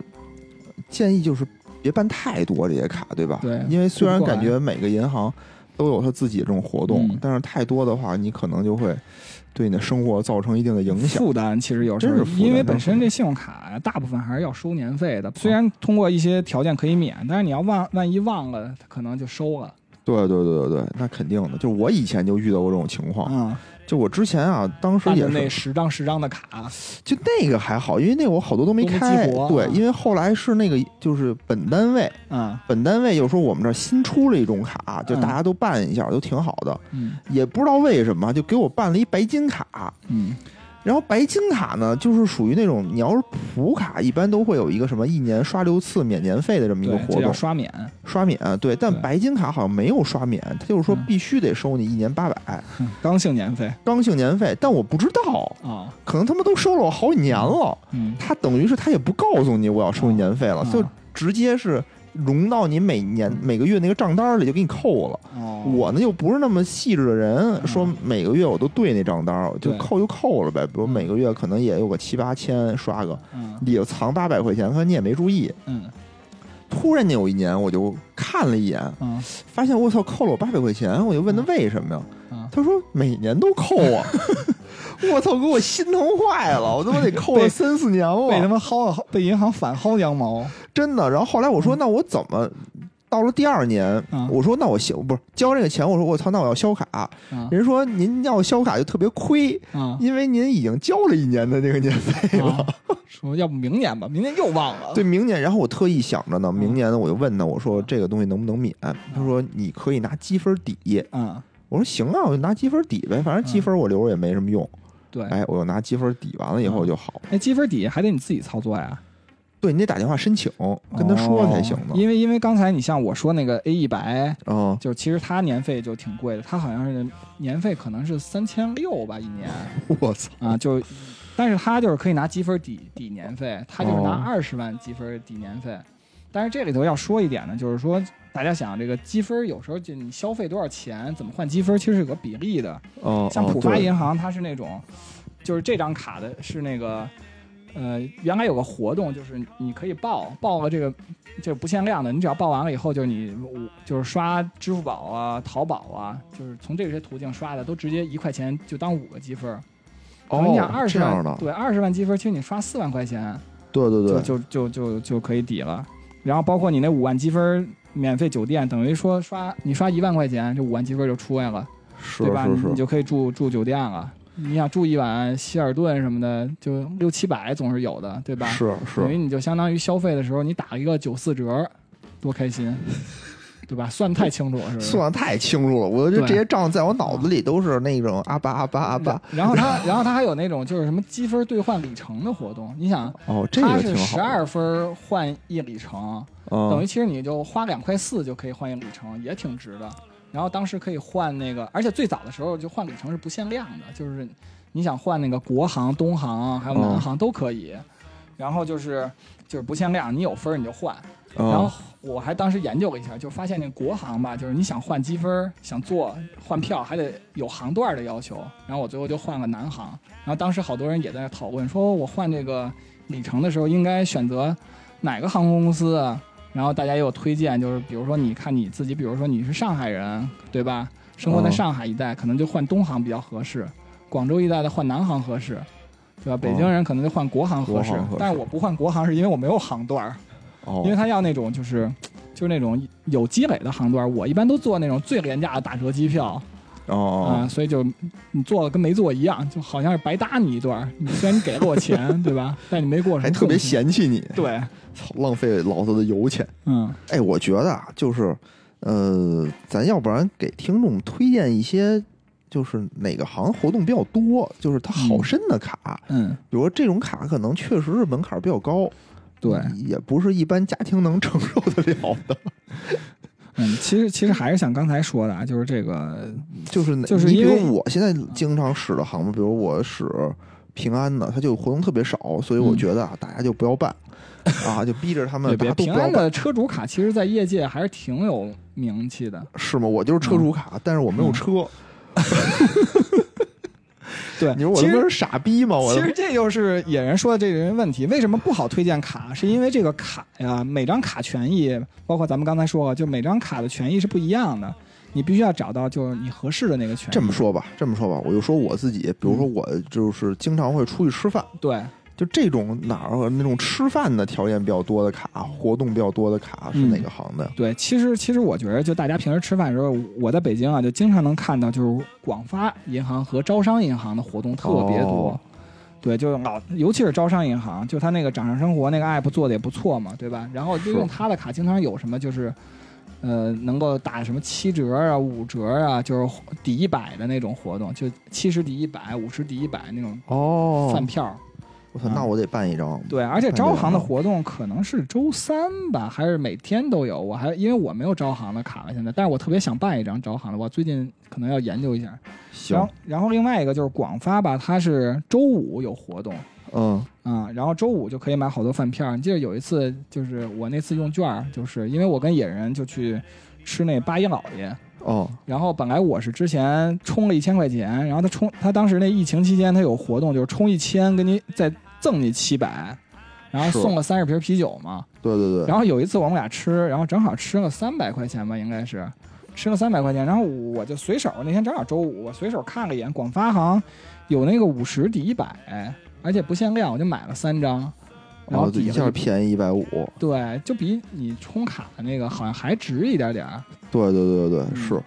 建议就是别办太多这些卡，对吧？对因为虽然感觉每个银行都有它自己的这种活动，嗯但是太多的话，你可能就会对你的生活造成一定的影响。负担其实有时候真是因为本身这信用卡大部分还是要收年费的，虽然通过一些条件可以免，但是你要忘万一忘了，它可能就收了。对对对对对，那肯定的。就是我以前就遇到过这种情况，嗯，就我之前啊，当时也是那，十张十张的卡，就那个还好，因为那个我好多都没开。对，啊因为后来是那个就是本单位，嗯本单位又说我们这新出了一种卡，就嗯大家都办一下，都挺好的。嗯也不知道为什么，就给我办了一白金卡。嗯然后白金卡呢，就是属于那种你要是普卡，一般都会有一个什么一年刷六次免年费的这么一个活动，刷免，刷免对。但白金卡好像没有刷免，它就是说嗯必须得收你一年八百嗯刚性年费刚性年费，但我不知道，啊，可能他们都收了我好几年了，嗯他等于是他也不告诉你我要收你年费了，啊就直接是融到你每年每个月那个账单里就给你扣了。哦，我呢又不是那么细致的人，嗯。说每个月我都对那账单儿，就扣就扣了呗。比如每个月可能也有个七八千刷个，嗯。里头藏八百块钱，可能你也没注意。嗯。突然间有一年，我就看了一眼，嗯。发现我操扣了我八百块钱，我就问他为什么呀？嗯，他说每年都扣啊。我操，给我心疼坏了，我他妈得扣了三四年了，被他妈薅了，被银行反薅羊毛，真的。然后后来我说，那我怎么？到了第二年，嗯我说那我行不是交这个钱，我说我操，那我要消卡。啊人说您要消卡就特别亏，啊因为您已经交了一年的这个年费了。啊，说要不明年吧，明年又忘了，对，明年，然后我特意想着呢，明年呢我就问他，我说这个东西能不能免？他说你可以拿积分抵。嗯，我说行啊，我就拿积分抵呗，反正积分我留着也没什么用。对，哎，我就拿积分抵完了以后就好。那，积分抵还得你自己操作呀，对你得打电话申请，跟他说才行呢。哦因为因为刚才你像我说那个 A 一百，哦，就其实它年费就挺贵的，它好像是年费可能是三千六吧一年 我操，啊，就，但是它就是可以拿积分抵抵年费，它就是拿哦二十万积分抵年费。但是这里头要说一点呢，就是说大家想这个积分有时候就你消费多少钱，怎么换积分，其实是有个比例的。哦，像浦发银行，它是那种，就是这张卡的是那个，呃，原来有个活动，就是你可以报报了这个，就是不限量的，你只要报完了以后，就是你五就是刷支付宝啊、淘宝啊，就是从这些途径刷的，都直接一块钱就当五个积分。哦，你想二十万对二十万积分，其实你刷四万块钱对对对，就就就就就可以抵了。然后包括你那五万积分免费酒店，等于说刷你刷一万块钱，这五万积分就出来了。是对吧？你就可以住住酒店了。你想住一晚希尔顿什么的，就六七百总是有的，对吧？是是等于，你就相当于消费的时候，你打一个九四折，多开心，对吧？算得太清楚了，是不是？算的太清楚了，我觉得这些账在我脑子里都是那种阿巴阿巴阿巴。然后他，然后他还有那种就是什么积分兑换里程的活动。你想，哦，这它个。是十二分换一里程，嗯，等于其实你就花两块四就可以换一里程，也挺值的。然后当时可以换那个，而且最早的时候就换里程是不限量的，就是你想换那个国航、东航还有南航都可以。然后就是就是不限量，你有分你就换。嗯然后我还当时研究了一下，就发现那国航吧，就是你想换积分、想坐换票，还得有航段的要求。然后我最后就换了南航。然后当时好多人也在讨论，说我换这个里程的时候应该选择哪个航空公司啊？然后大家也有推荐，就是比如说你看你自己，比如说你是上海人，对吧？生活在哦上海一带，可能就换东航比较合适；广州一带的换南航合适，对吧？北京人可能就换国航合适。但是我不换国航，是因为我没有航段儿。哦，因为他要那种就是就是那种有积累的航段，我一般都做那种最廉价的打折机票哦所以就你做了跟没做一样，就好像是白搭你一段。你虽然你给了我钱，对吧？但你没给我什么还特别。嫌弃你，对，操，浪费老子的油钱。嗯哎，我觉得啊，就是，呃，咱要不然给听众推荐一些，就是哪个行活动比较多，就是它好嗯深的卡，嗯比如说这种卡可能确实是门槛比较高，对，也不是一般家庭能承受得了的。嗯，其实其实还是像刚才说的啊，就是这个，就是就是比因为如我现在经常使的航母，比如我使平安的，它就活动特别少，所以我嗯觉得啊，大家就不要办啊，就逼着他们别大别平安。的车主卡，其实在业界还是挺有名气的。是吗？我就是车主卡，但是我没有嗯车。对，你说我他妈是傻逼吗？我其实这就是野人说的这个问题，为什么不好推荐卡？是因为这个卡呀，每张卡权益，包括咱们刚才说，就每张卡的权益是不一样的，你必须要找到就是你合适的那个权益。这么，说吧，这么说吧，我就说我自己，比如说嗯我就是经常会出去吃饭，对，就这种哪儿那种吃饭的条件比较多的卡，活动比较多的卡是嗯哪个行的？对，其实其实我觉得，就大家平时吃饭的时候，我在北京啊，就经常能看到，就是广发银行和招商银行的活动特别多。哦对，就老，尤其是招商银行，就他那个掌上生活那个 app 做的也不错嘛，对吧？然后就用他的卡，经常有什么就是，呃，能够打什么七折啊、五折啊，就是抵一百的那种活动，就七十抵一百、五十抵一百那种哦，饭票。我操，那我得办一张。对，而且招行的活动可能是周三吧，还是每天都有。我还因为我没有招行的卡了，现在，但是我特别想办一张招行的，我最近可能要研究一下。行然后，，然后另外一个就是广发吧，它是周五有活动嗯，啊、然后周五就可以买好多饭票。你记得有一次，就是我那次用券儿，就是因为我跟野人就去吃那八一老爷，哦，然后本来我是之前充了一千块钱，然后他充他当时那疫情期间他有活动，就是充一千给你再赠你七百，然后送了三十瓶啤酒嘛。对对对，然后有一次我们俩吃，然后正好吃了三百块钱吧，应该是吃了三百块钱，然后我就随手那天正好周五，我随手看了一眼广发行有那个五十抵一百，而且不限量，我就买了三张，然后哦，一下便宜一百五。对，就比你充卡的那个好像还值一点点儿。对对对对对，嗯是，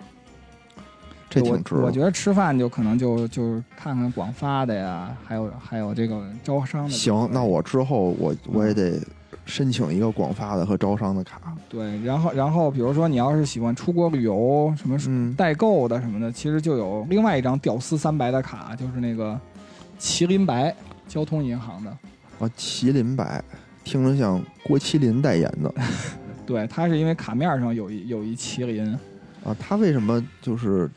这挺值的。我我觉得吃饭就可能就就看看广发的呀，还有还有这个招商的。行，那我之后我我也得申请一个广发的和招商的卡。对，然后然后比如说你要是喜欢出国旅游什么嗯，代购的什么的，其实就有另外一张屌丝三白的卡，就是那个麒麟白交通银行的。啊，麒麟白，听着像郭麒麟代言的 对，它是因为卡面上有一有一麒麟。啊。他为什么就是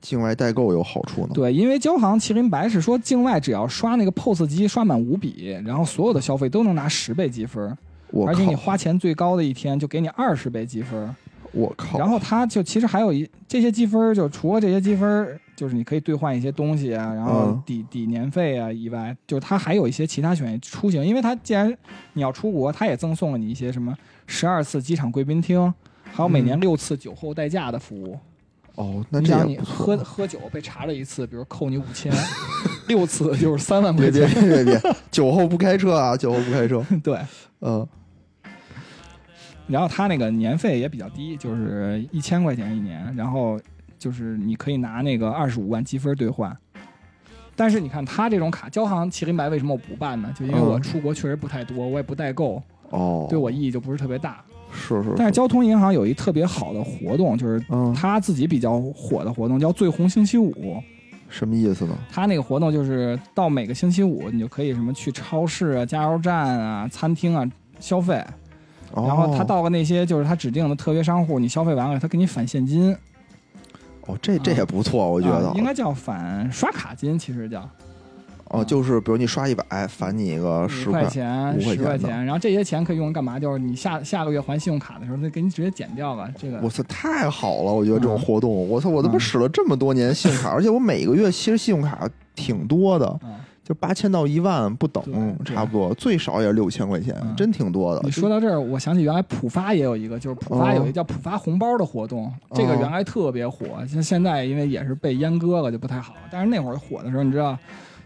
境外代购有好处呢？对，因为交行麒麟白是说境外只要刷那个 POS 机刷满五笔，然后所有的消费都能拿十倍积分，我而且你花钱最高的一天就给你二十倍积分。我靠，然后它就其实还有一这些积分，就除了这些积分，就是你可以兑换一些东西啊，然后嗯抵抵年费啊以外，就是它还有一些其他权益。出行，因为它既然你要出国，它也赠送了你一些什么十二次机场贵宾厅，还有每年嗯六次酒后代驾的服务。哦，那你这样你喝。喝酒被查了一次，比如扣你五千，六次就是三万块钱。别别别别，酒后不开车啊！酒后不开车。对，嗯，然后他那个年费也比较低，就是一千块钱一年，然后就是你可以拿那个二十五万积分兑换。但是你看他这种卡，交行麒麟白为什么我不办呢？就因为我嗯出国确实不太多，我也不代购，哦，对我意义就不是特别大。是是，但是交通银行有一特别好的活动，就是嗯，它自己比较火的活动，叫最红星期五。什么意思呢？他那个活动就是到每个星期五，你就可以什么去超市啊、加油站啊、餐厅啊消费，哦然后他到了那些就是他指定的特约商户，你消费完了，他给你返现金。哦，这这也不错，我觉得啊应该叫返刷卡金，其实叫哦，就是比如你刷一百，返你一个十块钱、十块钱，然后这些钱可以用来干嘛？就是你下下个月还信用卡的时候，再给你直接减掉了。这个我操，太好了！我觉得这种嗯活动，我操，我他妈嗯使了这么多年信用卡，而且我每个月其实信用卡挺多的，啊，就八千到一万不等差不多，最少也是六千块钱，嗯真挺多的。你说到这儿，我想起原来浦发也有一个，就是浦发哦有一个叫浦发红包的活动，这个哦原来特别火，像现在因为也是被阉割了，就不太好。但是那会儿火的时候，你知道，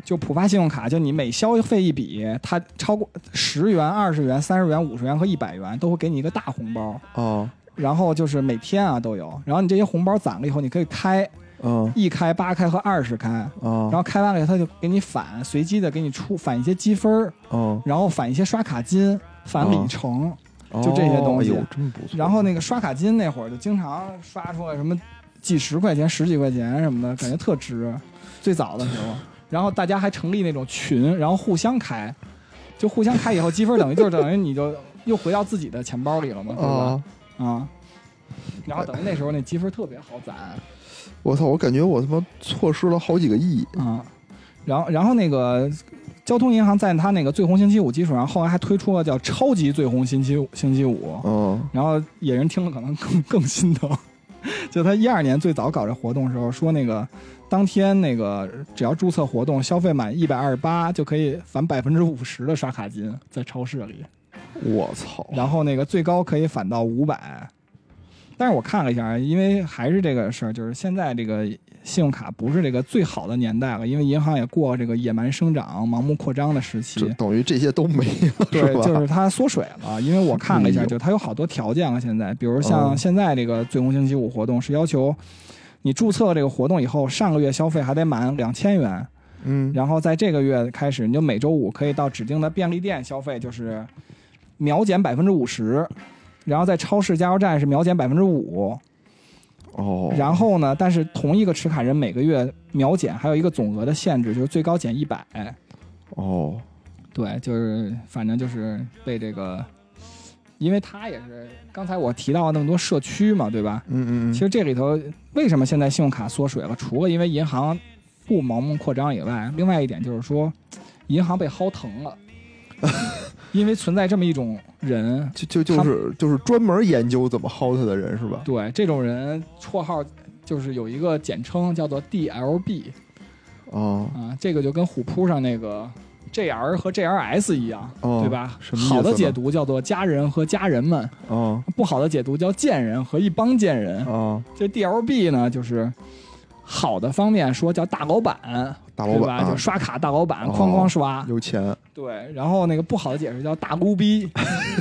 就浦发信用卡，就你每消费一笔，它超过十元、二十元、三十元、五十元和一百元，都会给你一个大红包。哦，然后就是每天啊都有，然后你这些红包攒了以后，你可以开嗯一开、八开和二十开，啊，然后开完了以后，他就给你返，随机的给你出返一些积分儿，嗯，然后返一些刷卡金、返里程。哦就这些东西真不错。然后那个刷卡金那会儿就经常刷出来什么几十块钱、十几块钱什么的，感觉特值。最早的时候，然后大家还成立那种群，然后互相开，就互相开以后积分等于就是等于你就又回到自己的钱包里了嘛，对吧？啊！啊，然后等于那时候那积分特别好攒我操！我感觉我他妈错失了好几个亿。啊，然后然后那个交通银行在他那个最红星期五基础上，后来还推出了叫超级最红星期五星期五，嗯然后野人听了可能更更心疼，就他一二年最早搞这活动的时候说那个。当天那个只要注册活动，消费满一百二十八就可以返百分之五十的刷卡金，在超市里。我操！然后那个最高可以返到五百，但是我看了一下，因为还是这个事儿，就是现在这个信用卡不是这个最好的年代了，因为银行也过这个野蛮生长、盲目扩张的时期这。等于这些都没了，对，就是它缩水了，因为我看了一下，就它有好多条件了。现在，比如像哦现在这个最红星期五活动是要求你注册这个活动以后，上个月消费还得满两千元，嗯，然后在这个月开始，你就每周五可以到指定的便利店消费，就是秒减百分之五十，然后在超市加油站是秒减百分之五，哦，然后呢，但是同一个持卡人每个月秒减还有一个总额的限制，就是最高减一百。哦，对，就是反正就是被这个，因为他也是刚才我提到了那么多社区嘛，对吧？嗯嗯嗯，其实这里头为什么现在信用卡缩水了？除了因为银行不盲目扩张以外，另外一点就是说，银行被薅疼了，因为存在这么一种人，就就就是就是专门研究怎么薅他的人是吧？对这种人绰号就是有一个简称叫做 DLB 哦，啊，这个就跟虎扑上那个 JR 和 JRS 一样，哦对吧？好的解读叫做家人和家人们，哦不好的解读叫贱人和一帮贱人。哦，这 DLB 呢，就是好的方面说叫大老板，大老对吧？板就刷卡大老板，哦哐哐刷。有钱，对，然后那个不好的解释叫大撸逼，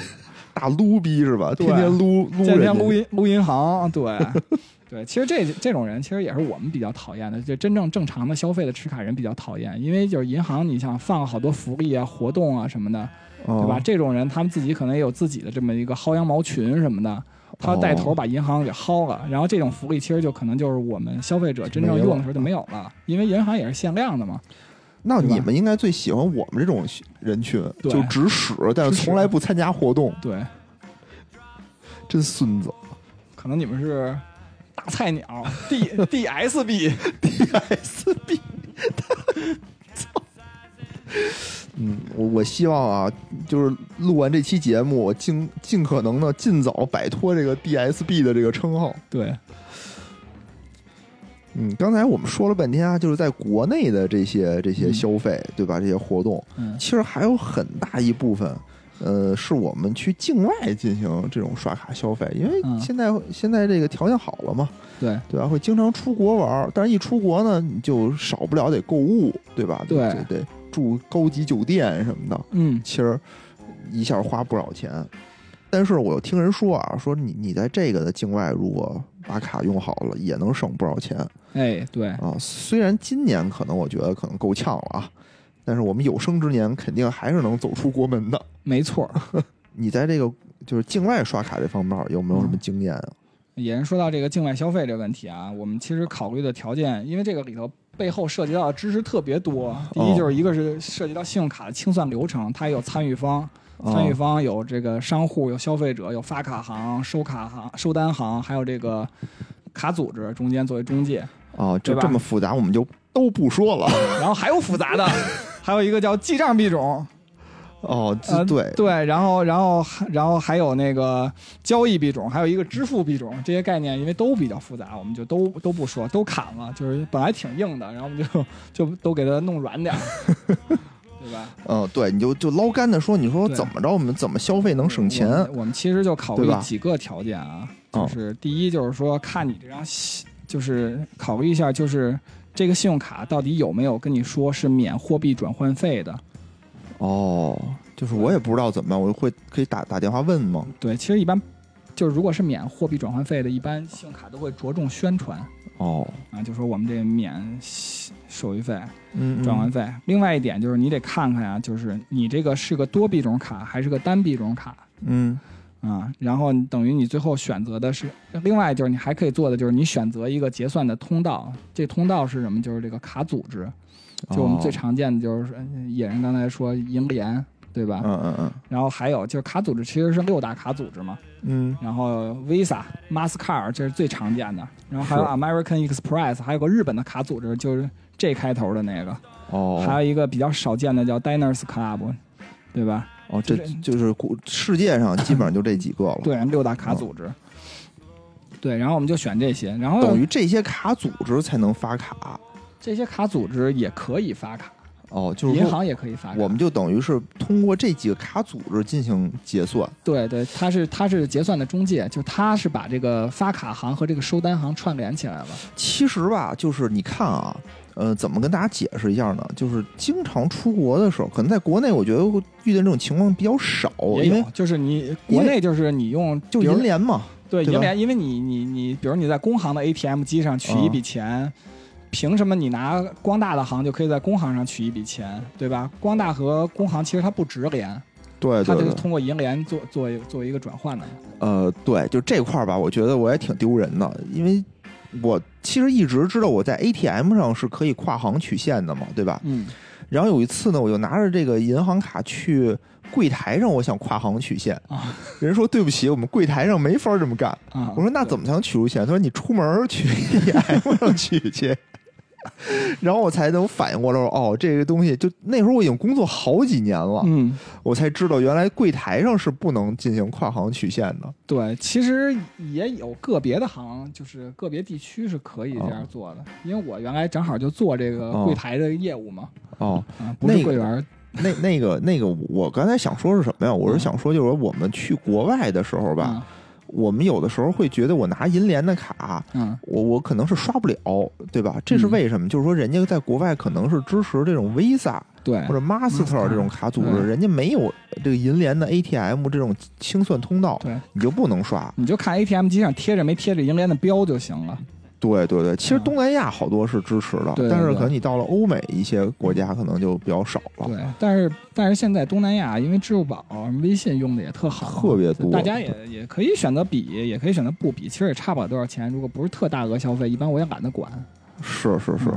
大撸逼是吧？天天撸撸天天，撸银撸银行，对。对，其实这这种人其实也是我们比较讨厌的，就真正正常的消费的持卡人比较讨厌，因为就是银行，你想放好多福利啊、活动啊什么的，对吧？啊这种人他们自己可能也有自己的这么一个薅羊毛群什么的，他带头把银行给薅了，然后这种福利其实就可能就是我们消费者真正用的时候就没有了，因为银行也是限量的嘛。那你们应该最喜欢我们这种人群，对就指使，但是从来不参加活动，对，真孙子。可能你们是大菜鸟 D D S B D S B，嗯，我我希望啊，就是录完这期节目，我尽尽可能的尽早摆脱这个 DSB 的这个称号。对，嗯，刚才我们说了半天啊，就是在国内的这些这些嗯。消费，对吧？这些活动，嗯。其实还有很大一部分，呃，是我们去境外进行这种刷卡消费，因为嗯现在、现在这个条件好了嘛，对对吧？会经常出国玩，但是一出国呢，你就少不了得购物，对吧？对得得住高级酒店什么的，嗯其实一下花不少钱。但是我又听人说啊，说你你在这个的境外，如果把卡用好了，也能省不少钱哎对，啊。虽然今年可能我觉得可能够呛了啊，但是我们有生之年肯定还是能走出国门的。没错儿。你在这个就是境外刷卡这方面有没有什么经验啊？也是说到这个境外消费这个问题啊，我们其实考虑的条件，因为这个里头背后涉及到的知识特别多。第一哦就是一个是涉及到信用卡的清算流程，它有参与方，参与哦方有这个商户、有消费者、有发卡行、收卡行、收单行，还有这个卡组织中间作为中介。哦，就这么复杂，我们就都不说了。然后还有复杂的，还有一个叫记账币种，哦，对，对，然后然后然后还有那个交易币种，还有一个支付币种，这些概念因为都比较复杂，我们就都都不说，都砍了，就是本来挺硬的，然后我们就 就都给它弄软点儿，对吧？嗯，对，你就就捞干的说，你说怎么着，我们怎么消费能省钱？我？们其实就考虑几个条件啊，哦。就是第一就是说看你这张，就是考虑一下，就是这个信用卡到底有没有跟你说是免货币转换费的。哦，就是我也不知道怎么办，我会可以打打电话问吗？对，其实一般就是如果是免货币转换费的，一般信用卡都会着重宣传哦，啊，就说我们这免手续费、嗯，转换费。另外一点就是你得看看呀、就是你这个是个多币种卡还是个单币种卡嗯，啊？然后等于你最后选择的是，另外就是你还可以做的就是你选择一个结算的通道，这通道是什么？就是这个卡组织。就我们最哦常见的就是呃野人刚才说银联，对吧？嗯嗯嗯然后还有就是卡组织其实是六大卡组织嘛，嗯，然后 Visa、Mastercard 这是最常见的，然后还有 American Express，还有个日本的卡组织就是 J 开头的那个，哦，还有一个比较少见的叫 Diners Club，对吧？哦，这就是古世界上基本上就这几个了。对，六大卡组织。对，然后我们就选这些，然后等于这些卡组织才能发卡。这些卡组织也可以发卡，哦，就是银行也可以发卡。我们就等于是通过这几个卡组织进行结算。对对，它是它是结算的中介，就它是把这个发卡行和这个收单行串联起来了。其实吧，就是你看啊，呃，怎么跟大家解释一下呢？就是经常出国的时候，可能在国内，我觉得会遇见这种情况比较少，因为就是你国内就是你用就银联嘛。对银联，因为你你你，比如你在工行的 ATM 机上取一笔钱，凭什么你拿光大的行就可以在工行上取一笔钱，对吧？光大和工行其实它不直连，它就是对对对，通过银联做做一做一个转换的。呃，对，就这块儿吧，我觉得我也挺丢人的，因为我其实一直知道我在 ATM 上是可以跨行取现的嘛，对吧？嗯，然后有一次呢，我就拿着这个银行卡去柜台上，我想跨行取现，啊人说对不起，我们柜台上没法这么干。啊，我说那怎么才能取出钱？他说你出门去 ATM 上取去。然后我才能反应过来，说哦，这个东西就那时候我已经工作好几年了，嗯，我才知道原来柜台上是不能进行跨行取现的。对，其实也有个别的行，就是个别地区是可以这样做的，因为我原来正好就做这个哦柜台的业务嘛，哦，啊，不是那柜员儿，那那个那个，我刚才想说是什么呀？我是嗯想说，就是说我们去国外的时候吧，啊我们有的时候会觉得我拿银联的卡，嗯我我可能是刷不了，对吧？这是为什么？就是说人家在国外可能是支持这种 Visa 对或者 Master Master，这种卡组织，人家没有这个银联的 ATM 这种清算通道，对，你就不能刷。你就看 ATM 机上贴着没贴着银联的标就行了。对对对，其实嗯东南亚好多是支持的，但是可能你到了欧美一些国家，可能就比较少了。对，但是但是现在东南亚因为支付宝、微信用的也特好，特别多大家也也可以选择比，也可以选择不比，其实也差不了多少钱。如果不是特大额消费，一般我也懒得管。是是是。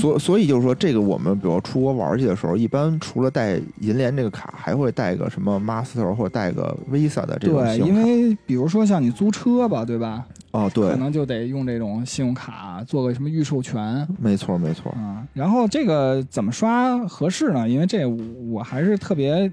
所所以就是说，这个我们比如出国玩去的时候，一般除了带银联这个卡，还会带个什么 Master 或者带个 Visa 的这种对。因为比如说像你租车吧，对吧？哦，对可，能就得用这种信用卡做个什么预授权。没错没错。啊，然后这个怎么刷合适呢？因为这我还是特别，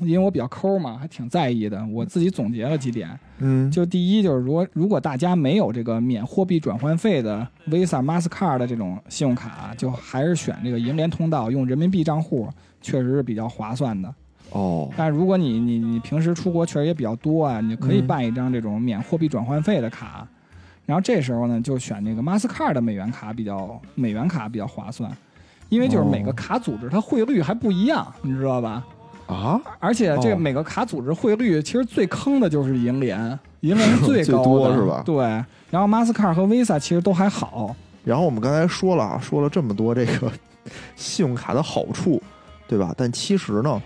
因为我比较抠嘛，还挺在意的。我自己总结了几点，嗯，就第一就是如果如果大家没有这个免货币转换费的 Visa、Mastercard 的这种信用卡，就还是选这个银联通道，用人民币账户，确实是比较划算的。哦，但如果你你你平时出国确实也比较多啊，你可以嗯办一张这种免货币转换费的卡，然后这时候呢就选这个 Mastercard 的美元卡比较美元卡比较划算，因为就是每个哦卡组织它汇率还不一样，你知道吧？啊，而且这个哦每个卡组织汇率其实最坑的就是银联，银联是最最高的，多是吧对，然后 Mastercard 和 Visa 其实都还好，然后我们刚才说了啊，说了这么多这个 信用卡的好处，对吧？但其实呢，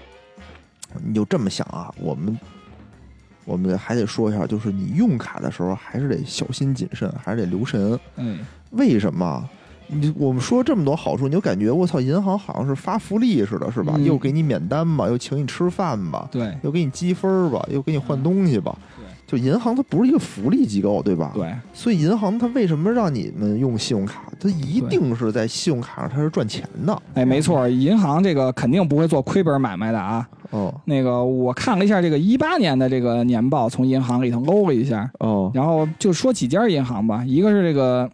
你就这么想啊，我们我们还得说一下，就是你用卡的时候还是得小心谨慎，还是得留神。嗯，为什么？你我们说这么多好处，你就感觉我操，银行好像是发福利似的，是吧？嗯又给你免单吧，又请你吃饭吧，对又给你积分吧，又给你换东西吧。对就银行它不是一个福利机构，对吧？。对所以银行它为什么让你们用信用卡？它一定是在信用卡上它是赚钱的。哎，没错，银行这个肯定不会做亏本买卖的啊。哦那个我看了一下这个一八年的这个年报，从银行里头搂了一下，哦然后就说几家银行吧，一个是这个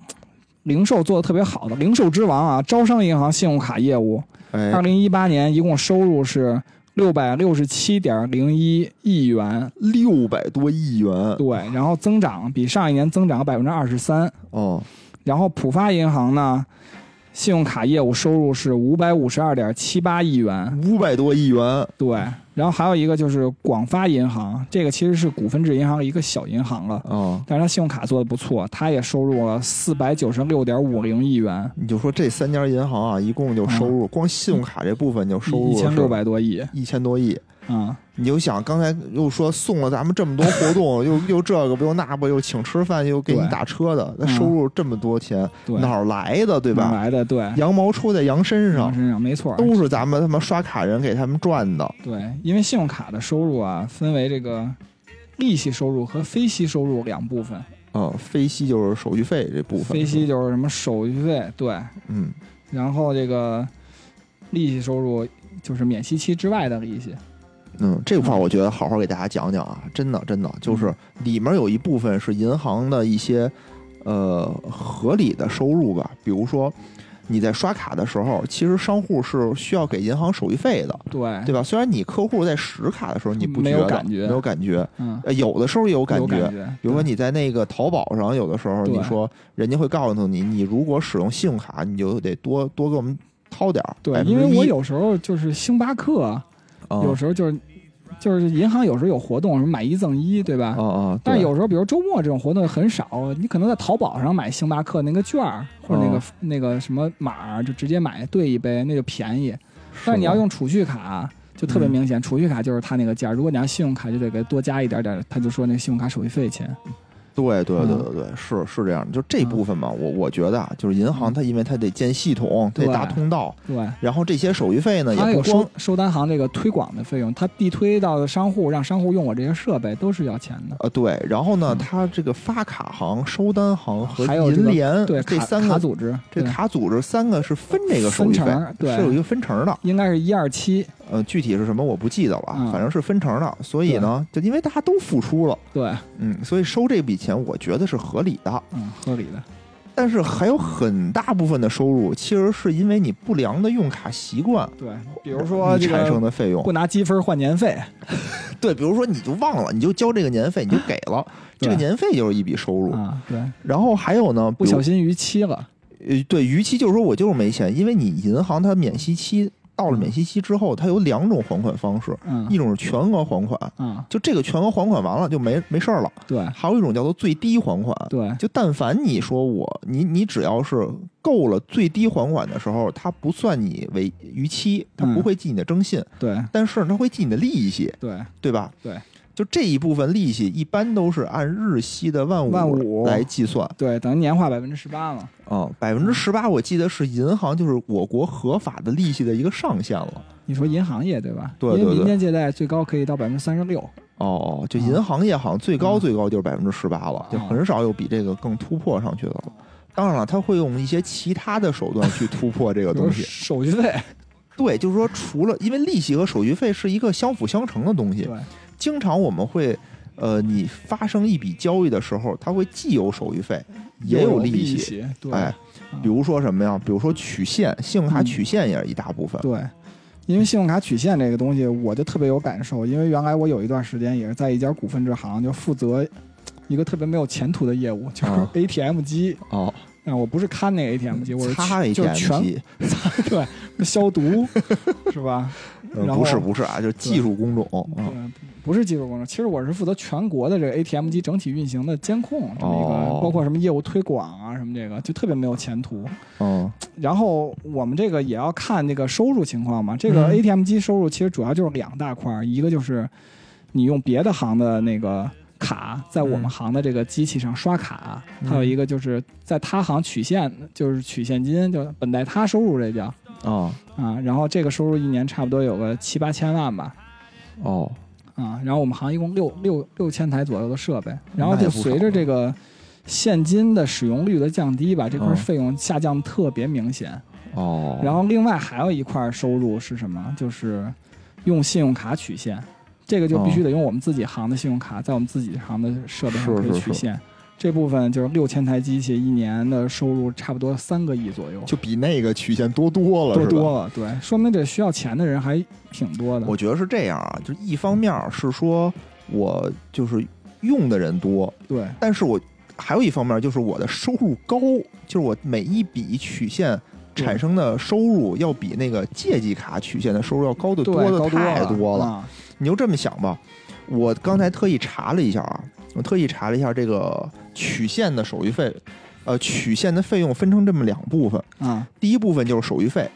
零售做的特别好的零售之王啊，招商银行信用卡业务，哎。二零一八年一共收入是六百六十七点零一亿元，六百多亿元。对，然后增长比上一年增长百分之二十三，哦。然后浦发银行呢。信用卡业务收入是五百五十二点七八亿元，五百多亿元。对，然后还有一个就是广发银行，这个其实是股份制银行的一个小银行了，哦，但是它信用卡做的不错，它也收入了四百九十六点五零亿元，你就说这三家银行啊，一共就收入、光信用卡这部分就收入一千六百多亿。一千多亿。啊，你就想刚才又说送了咱们这么多活动，又又这个不又那不，又请吃饭，又给你打车的，那嗯收入这么多钱，对，哪儿来的，对吧？哪来的？对，羊毛出在羊身上羊，身上没错，都是咱们他妈刷卡人给他们赚的。对，因为信用卡的收入啊，分为这个利息收入和非息收入两部分。嗯，非息就是手续费这部分。非息就是什么手续费，对，嗯，然后这个利息收入就是免息期之外的利息。嗯，这块儿我觉得好好给大家讲讲啊，真的真的就是嗯里面有一部分是银行的一些呃合理的收入吧，比如说你在刷卡的时候，其实商户是需要给银行手续费的，对，对吧？虽然你客户在使卡的时候你不没觉得有感觉没有感觉，嗯，呃，有的时候也有感觉。比如说你在那个淘宝上，有的时候你说人家会告诉你，你如果使用信用卡，你就得多多给我们掏点儿，对，因为我有有时候就是星巴克，啊有时候就是就是银行有时候有活动，什么买一赠一，对吧？哦哦，但是有时候，比如周末这种活动很少，你可能在淘宝上买星巴克那个券儿或者那个、哦那个什么码儿，就直接买兑一杯，那就便宜。但是你要用储蓄卡，就特别嗯明显，储蓄卡就是它那个价。如果你要信用卡，就得给多加一点点儿，他就说那信用卡手续费钱。对对对嗯对对，是是这样的。就这嗯部分嘛，我我觉得啊，就是银行它因为它得建系统，它得对搭通道，对，然后这些手续费呢也不光收收单行这个推广的费用，它递推到商户，让商户用我这些设备都是要钱的。呃对，然后呢，嗯它这个发卡行、收单行和银联对，这三个卡组织，这卡组织三个是分这个手续费分成，对是有一个分成的。应该是一二七，呃，具体是什么我不记得了，嗯反正是分成的。所以呢，就因为大家都付出了，对，嗯，所以收这笔钱，我觉得是合理的。嗯，合理的。但是还有很大部分的收入，其实是因为你不良的用卡习惯对，比如说产生的费用不。拿积分换年费，对，比如说你就忘了，你就交这个年费，你就给了，这个年费就是一笔收入。啊，对，然后还有呢，不小心逾期了，呃，对，逾期就是说我就是没钱，因为你银行它免息期到了免息期之后，它有两种还款方式，嗯一种是全额还款，啊，就这个全额还款完了就没没事儿了；对还有一种叫做最低还款，对就但凡你说我你你只要是够了最低还款的时候，它不算你为逾期，它嗯不会记你的征信，对但是它会记你的利息，对对吧？对。就这一部分利息，一般都是按日息的万万五来计算对，等于年化百分之十八嘛。啊，百分之十八，我记得是银行就是我国合法的利息的一个上限了。你说银行业对吧？对对对因为民间借贷最高可以到百分之三十六。哦，就银行业好像最高啊最高就是百分之十八了，就很少有比这个更突破上去的了。当然了，他会用一些其他的手段去突破这个东西。手续费，对，就是说，除了因为利息和手续费是一个相辅相成的东西，对经常我们会，呃，你发生一笔交易的时候，它会既有手续费，也有利息。对，哎，比如说什么呀？比如说取现，信用卡嗯取现也是一大部分。对，因为信用卡取现这个东西，我就特别有感受。因为原来我有一段时间也是在一家股份制行，就负责一个特别没有前途的业务，就是啊 ATM 机。哦，啊，我不是看那个 ATM 机，我是擦去就是 ATM 全机，对消毒，是吧？呃不是不是啊，就是技术工种。对嗯，不是技术工种，其实我是负责全国的这个 ATM 机整体运行的监控，这么一个，哦包括什么业务推广啊，什么这个，就特别没有前途。嗯然后我们这个也要看那个收入情况嘛。这个嗯 ATM 机收入其实主要就是两大块儿，一个就是你用别的行的那个卡在我们嗯行的这个机器上刷卡，嗯还有一个就是在他行取现，就是取现金，就本代他收入这叫哦啊。然后这个收入一年差不多有个七八千万吧。哦，啊，然后我们行一共六六六千台左右的设备，然后就随着这个现金的使用率的降低吧，这块嗯费用下降特别明显。哦，然后另外还有一块收入是什么？就是用信用卡取现，这个就必须得用我们自己行的信用卡，在我们自己行的设备上可以是是是取现。这部分就是六千台机器，一年的收入差不多三个亿左右，就比那个曲线多多了，多是多了。对，说明这需要钱的人还挺多的。我觉得是这样啊，就一方面是说我就是用的人多，对但是我还有一方面就是我的收入高，就是我每一笔曲线产生的收入要比那个借记卡曲线的收入要高得对，多的高太多了。啊你就这么想吧，我刚才特意查了一下啊，我特意查了一下这个取现的手续费，呃，取现的费用分成这么两部分，啊第一部分就是手续费。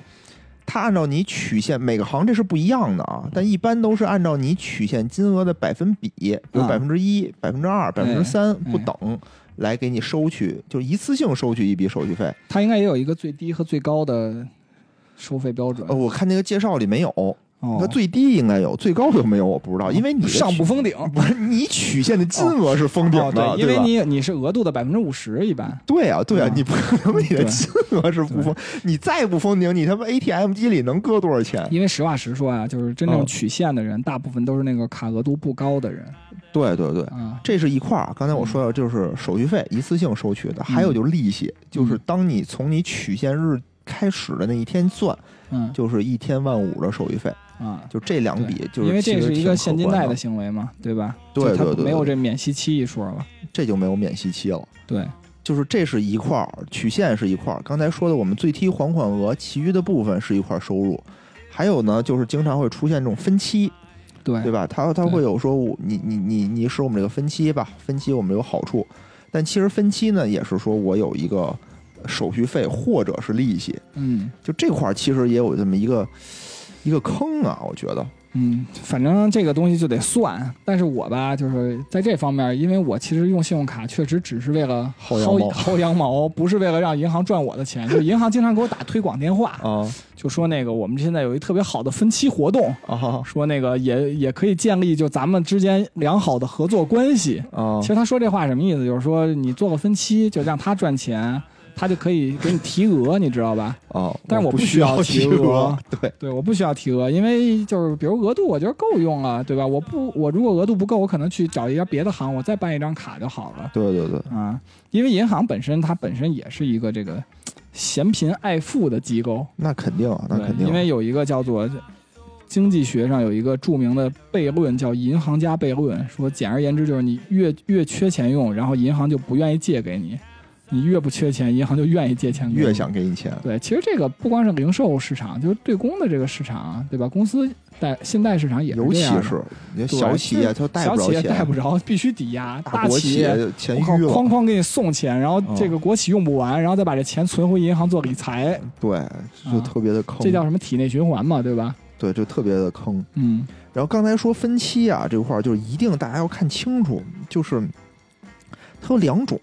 它按照你曲线每个行这是不一样的啊，但一般都是按照你曲线金额的百分比，比如啊百分之一、百分之二、百分之三哎不等，来给你收取，就是一次性收取一笔手续费。它应该也有一个最低和最高的收费标准呃，。我看那个介绍里没有，哦它最低应该有，最高有没有我不知道，因为你上不封顶。不是你曲线的金额是封顶哦，的，对，因为你你是额度的百分之五十一般。对啊，对啊，嗯你不可能你的金额是不封，你再不封顶，你他妈 ATM 机里能搁多少钱？因为实话实说啊，就是真正嗯取现的人，大部分都是那个卡额度不高的人对对对，啊。这是一块儿。刚才我说的就是手续费一次性收取的，还有就是利息，就是当你从你取现日开始的那一天算，嗯就是一天万五的手续费，啊，就这两笔就是因为这是一个现金贷的，行为嘛，对吧？对它对对对没有这免息期一说了。这就没有免息期了。对，就是这是一块儿，曲线是一块儿。刚才说的我们最低还款额，其余的部分是一块儿收入。还有呢，就是经常会出现这种分期，对对吧？它它会有说我你你你你使我们这个分期吧，分期我们有好处，但其实分期呢也是说我有一个手续费或者是利息，嗯就这块儿其实也有这么一个一个坑啊，我觉得。嗯，反正这个东西就得算。但是我吧，就是在这方面，因为我其实用信用卡确实只是为了薅羊毛薅羊毛，不是为了让银行赚我的钱。就是银行经常给我打推广电话，啊就说那个我们现在有一特别好的分期活动，啊说那个也也可以建立就咱们之间良好的合作关系。啊其！实他说这话什么意思？就是说你做个分期，就让他赚钱，他就可以给你提额，你知道吧？哦，但是我不不需要要提额。额，对，对，我不需要提额，因为就是比如额度，我觉得够用了，对吧？我不，我如果额度不够，我可能去找一家别的行，我再办一张卡就好了。对对对，啊。因为银行本身它本身也是一个这个嫌贫爱富的机构，那肯定啊，那肯，定啊，因为有一个叫做经济学上有一个著名的悖论叫银行家悖论，说简而言之就是你越越缺钱用，然后银行就不愿意借给你；你越不缺钱，银行就愿意借钱给你。越想给你钱，对，其实这个不光是零售市场，就是对公的这个市场，对吧？公司贷信贷市场也是尤其这样的。是小企业，它贷不着小企业贷，不着，必须抵押；大国企企业哐哐给你送钱，然后嗯这个国企用不完，然后再把这钱存回银行做理财，对，就特别的坑，这叫什么体内循环嘛，对吧？对，就特别的坑。嗯。然后刚才说分期啊这块儿，就是一定大家要看清楚，就是它有两种，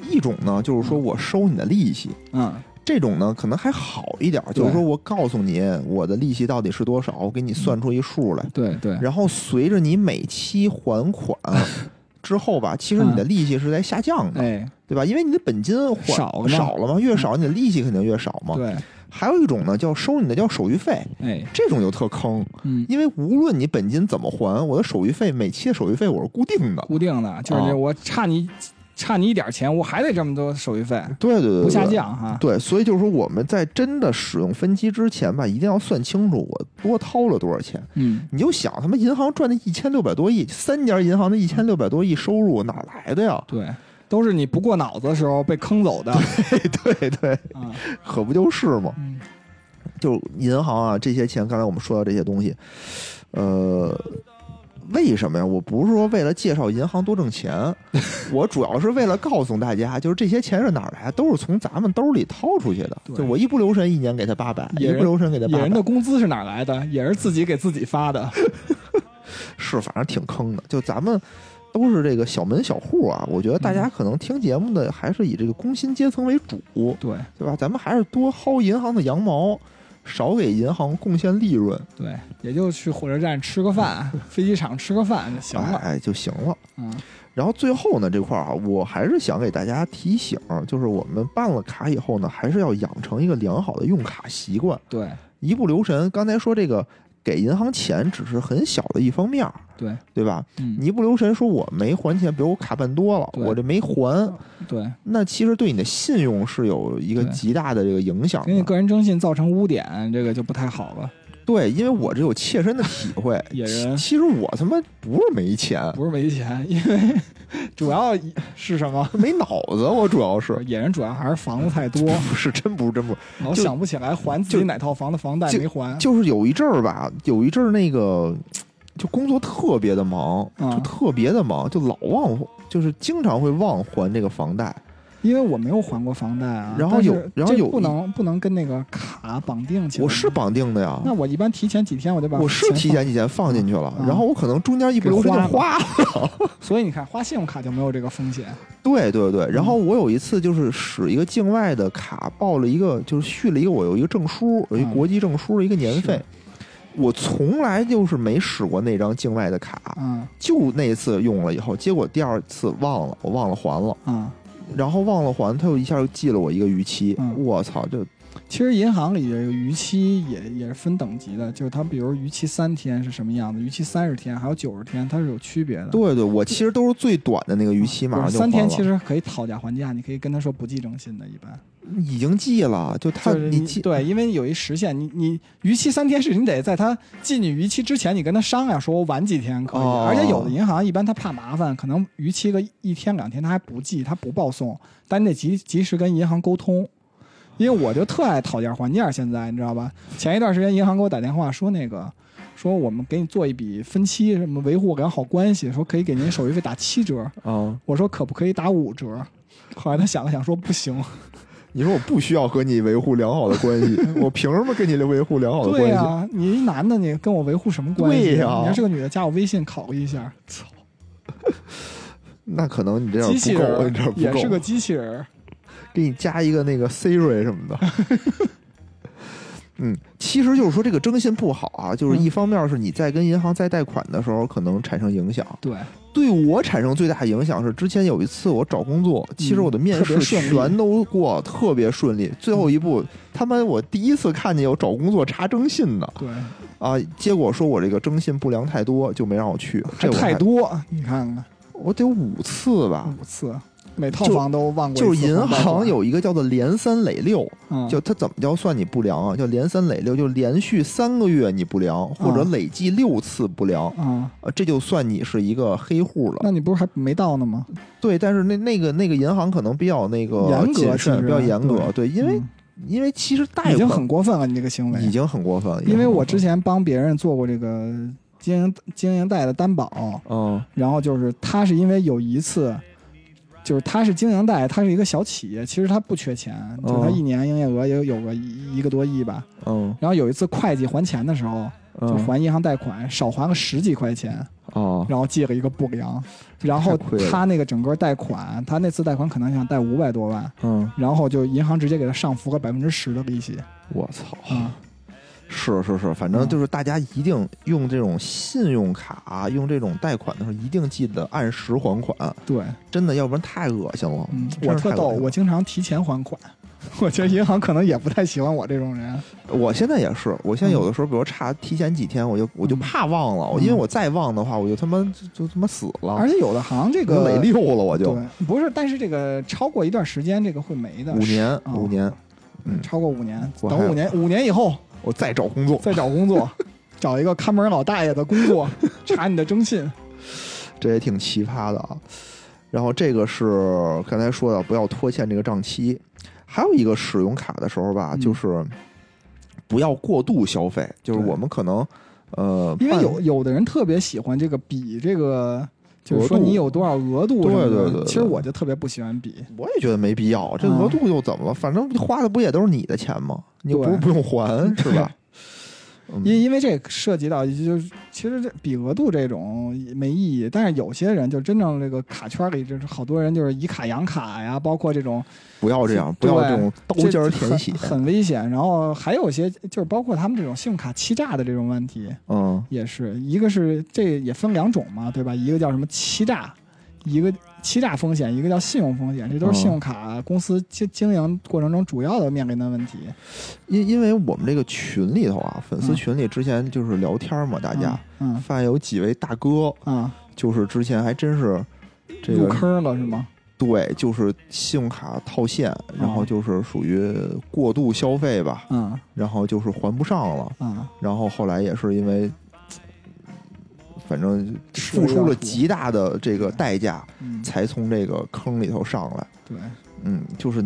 一种呢就是说我收你的利息，嗯。这种呢可能还好一点儿，就是说我告诉你我的利息到底是多少，我给你算出一数来，对对。然后随着你每期还款 之后吧，其实你的利息是在下降的，哎。对吧？因为你的本金还少少了嘛，越少你的利息肯定越少嘛。对。还有一种呢叫收你的叫手续费，哎。这种就特坑，嗯，因为无论你本金怎么还，我的手续费每期的手续费我是固定的。固定的就是啊。我差你差你一点钱，我还得这么多手续费，对对对对，不下。降哈。对，所以就是说我们在真的使用分期之前吧，一定要算清楚我多掏了多少钱。嗯，你就想他妈银行赚的一千六百多亿，三家银行的一千六百多亿收入哪来的呀？对，都是你不过脑子的时候被坑走的对 对，啊。可不就是吗？嗯就银行啊，这些钱，刚才我们说到这些东西，呃，为什么呀？我不是说为了介绍银行多挣钱，我主要是为了告诉大家，就是这些钱是哪儿来，都是从咱们兜里掏出去的。就我一不留神，一年给他八百，一不留神给他八百野人的，工资是哪儿来的？也是自己给自己发的。是反正挺坑的。就咱们。都是这个小门小户啊，我觉得大家可能听节目的还是以这个工薪阶层为主，对对吧？咱们还是多薅银行的羊毛，少给银行贡献利润，对，也就去火车站吃个饭，飞机场吃个饭就行了。哎就行了。嗯然后最后呢，这块儿啊，我还是想给大家提醒，就是我们办了卡以后呢，还是要养成一个良好的用卡习惯，对一不留神。刚才说这个给银行钱只是很小的一方面，对，对吧？嗯你一不留神说我没还钱，比如我卡办多了，我这没还，对，那其实对你的信用是有一个极大的这个影响的。给你个人征信造成污点，这个就不太好了。对，因为我这有切身的体会。野人其其实我他妈不是没钱，不是没钱，因为 主要是什么？没脑子，我主要是野人主要还是房子太多，不是真不是真不是。老想不起来还自己哪套房的房贷没还。就是有一阵儿吧，有一阵儿那个就工作特别的忙，啊就特别的忙，就老忘，就是经常会忘还这个房贷。因为我没有还过房贷啊。然后有然后有不能不能跟那个卡绑定起来。我是。绑定的呀，那我一般提前几天我就把我是提前几天放进去了，嗯然后我可能中间一不留神就花了。所以你看花信用卡就没有这个风险。对对对，然嗯后我有一次就是使一个境外的卡报了一个，就是续了一个我有一个证书，有一嗯国际证书的一个年费是。我从来就是没使过那张境外的卡，嗯就那次用了以后，结果第二次忘了，我忘了还了，嗯，然后忘了还，他又一下又记了我一个逾期，嗯。我操，这其实银行里这个逾期也也是分等级的，就是它比如逾期三天是什么样子，逾期三十天还有九十天，它是有区别的。对对，我其实都是最短的那个逾期，马上就三天其实可以讨价还价，你可以跟他说不计征信的，一般。已经记了，就他就是你记对，因为有一时限，你你逾期三天是你得在他记你逾期之前，你跟他商量说我晚几天可以。哦而且有的银行一般他怕麻烦，可能逾期个一天两天他还不记，他不报送，但你得及及时跟银行沟通。因为我就特爱讨价还价，现在你知道吧？前一段时间银行给我打电话说那个。说我们给你做一笔分期，什么维护良好关系，说可以给您手续费打七折。啊，我说可不可以打五折？后来他想了想说不行，你说我不需要和你维护良好的关系，我凭什么跟你维护良好的关系？对呀、你一男的，你跟我维护什么关系？对呀你要是个女的，加我微信考虑一下。操那可能你这样机器不够，人你不够，也是个机器人，给你加一个那个 Siri 什么的。嗯，其实就是说这个征信不好啊，就是嗯。一方面是你在跟银行在贷款的时候可能产生影响，对，对我产生最大影响是之前有一次我找工作，其实我的面试全都过特别顺利，最后一步他们我第一次看见有找工作查征信的对，啊，结果说我这个征信不良太多，就没让我去，这还太多，你看看。我得五次吧。五次，每套房都忘过就是银行有一个叫做连三累六，嗯，就它怎么叫算你不良啊？叫连三累六，就连续三个月你不良，或者嗯累计六次不良，啊，呃，这就算你是一个黑户了。那你不是还没到呢吗？对，但是那那个那个银行可能比较那个严格谨慎，比较严格。对，因为嗯因为其实贷已经很过分了，你这个行为已。经很过分了，因为我之前前帮别人做过这个经营经营贷的担保，嗯然后就是他是因为有一次，就是他是经营贷，他是一个小企业，其实他不缺钱，就是他哦。一年营业额也有个一一个多亿吧。嗯然后有一次会计还钱的时候，就嗯。还银行贷款少还了十几块钱，哦。然后借了一个不良，然后他那个整个贷款，他那次贷款可能想贷五百多万，嗯，然后就银行直接给他上浮个百分之十的利息我操，啊，是是是，反正嗯就是大家一定用这种信用卡、用这种贷款的时候，一定记得按时还款，对，真的，要不然太恶心了。嗯，我特逗，我经常提前还款。我觉得银行可能也不太喜欢我这种人，我现在也是，我现在有的时候，比如差提前几天，我就我就嗯怕忘了，我因为我再忘的话，我就他妈就就他妈死了，而且有的行这个累个溜了，我就，不是，但是这个超过一段时间，这个会没的。五年哦五年，嗯，超过五年，等五年，五年以后我再找工作，再找工作，找一个看门老大爷的工作，查你的征信。这也挺奇葩的啊。然后这个是刚才说的，不要拖欠这个账期。还有一个使用卡的时候吧，嗯就是不要过度消费，就是我们可能呃，因为有有的人特别喜欢这个比这个，就是说你有多少额度。对对对对其实我就特别不喜欢比。我也觉得没必要，这嗯额度又怎么了？反正花的不也都是你的钱吗？你又不是不用还，是吧？嗯因因为这涉及到就是其实这比额度这种没意义，但是有些人就真正这个卡圈里就是好多人就是以卡养卡呀，包括这种不要这样，不要这种刀这尖儿舔血很。很危险。然后还有一些就是包括他们这种信用卡欺诈的这种问题，嗯也是一个是这也分两种嘛，对吧？一个叫什么欺诈，一个欺诈风险，一个叫信用风险，这都是嗯。信用卡公司经经营过程中主要的面临的问题。因因为我们这个群里头啊，粉丝嗯。群里之前就是聊天嘛，大家嗯发现有几位大哥，嗯。啊，就是之前还真是这个入坑了是吗？对，就是信用卡套现，然后就是属于过度消费吧，嗯。然后就是还不上了，嗯，然后后来也是因为，反正付出了极大的这个代价，嗯，才从这个坑里头上来。对，嗯，就是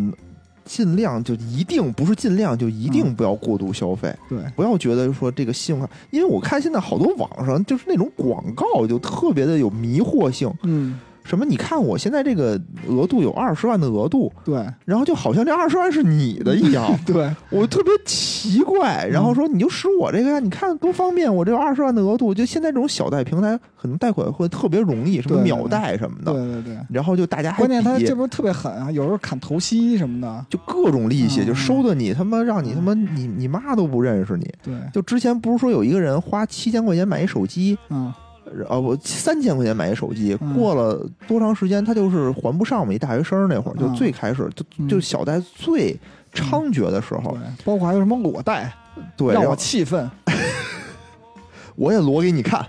尽量就一定不是尽量就一定不要过度消费，对，不要觉得说这个信用卡，因为我看现在好多网上就是那种广告就特别的有迷惑性，嗯，什么？你看我现在这个额度有二十万的额度，对然后就好像这二十万是你的一样，对我特别奇怪。然后说你就使我这个呀，你看多方便，我这有二十万的额度，就现在这种小贷平台可能贷款会特别容易，什么秒贷什么的。对对对。然后就大家还关键他这不是特别狠啊，有时候砍头息什么的。就各种利息，嗯就收的你他妈让你他妈你你妈都不认识你。对，就之前不是说有一个人花七千块钱买一手机，嗯啊，我三千块钱买一手机，嗯。过了多长时间他就是还不上嘛？一大学生那会儿，就嗯。最开始就嗯。就小贷最猖獗的时候，对，包括还有什么裸贷，对，让我气愤。我也裸给你看，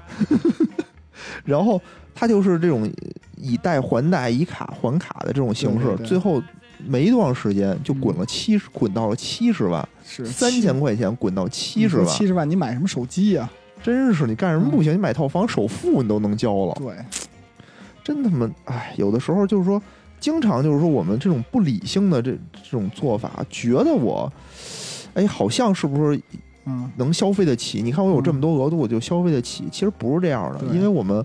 然后他就是这种以贷还贷、以卡还卡的这种形式，对对对。最后没多长时间就滚了七十、滚到了七十万，是三千块钱滚到七十万，七十万，你买什么手机呀、真是你干什么不行？你买套房首付你都能交了，对，真他妈哎，有的时候就是说，经常就是说我们这种不理性的这这种做法，觉得我。哎，好像是不是嗯，能消费得起？你看我有这么多额度，我就消费得起。其实不是这样的，因为我们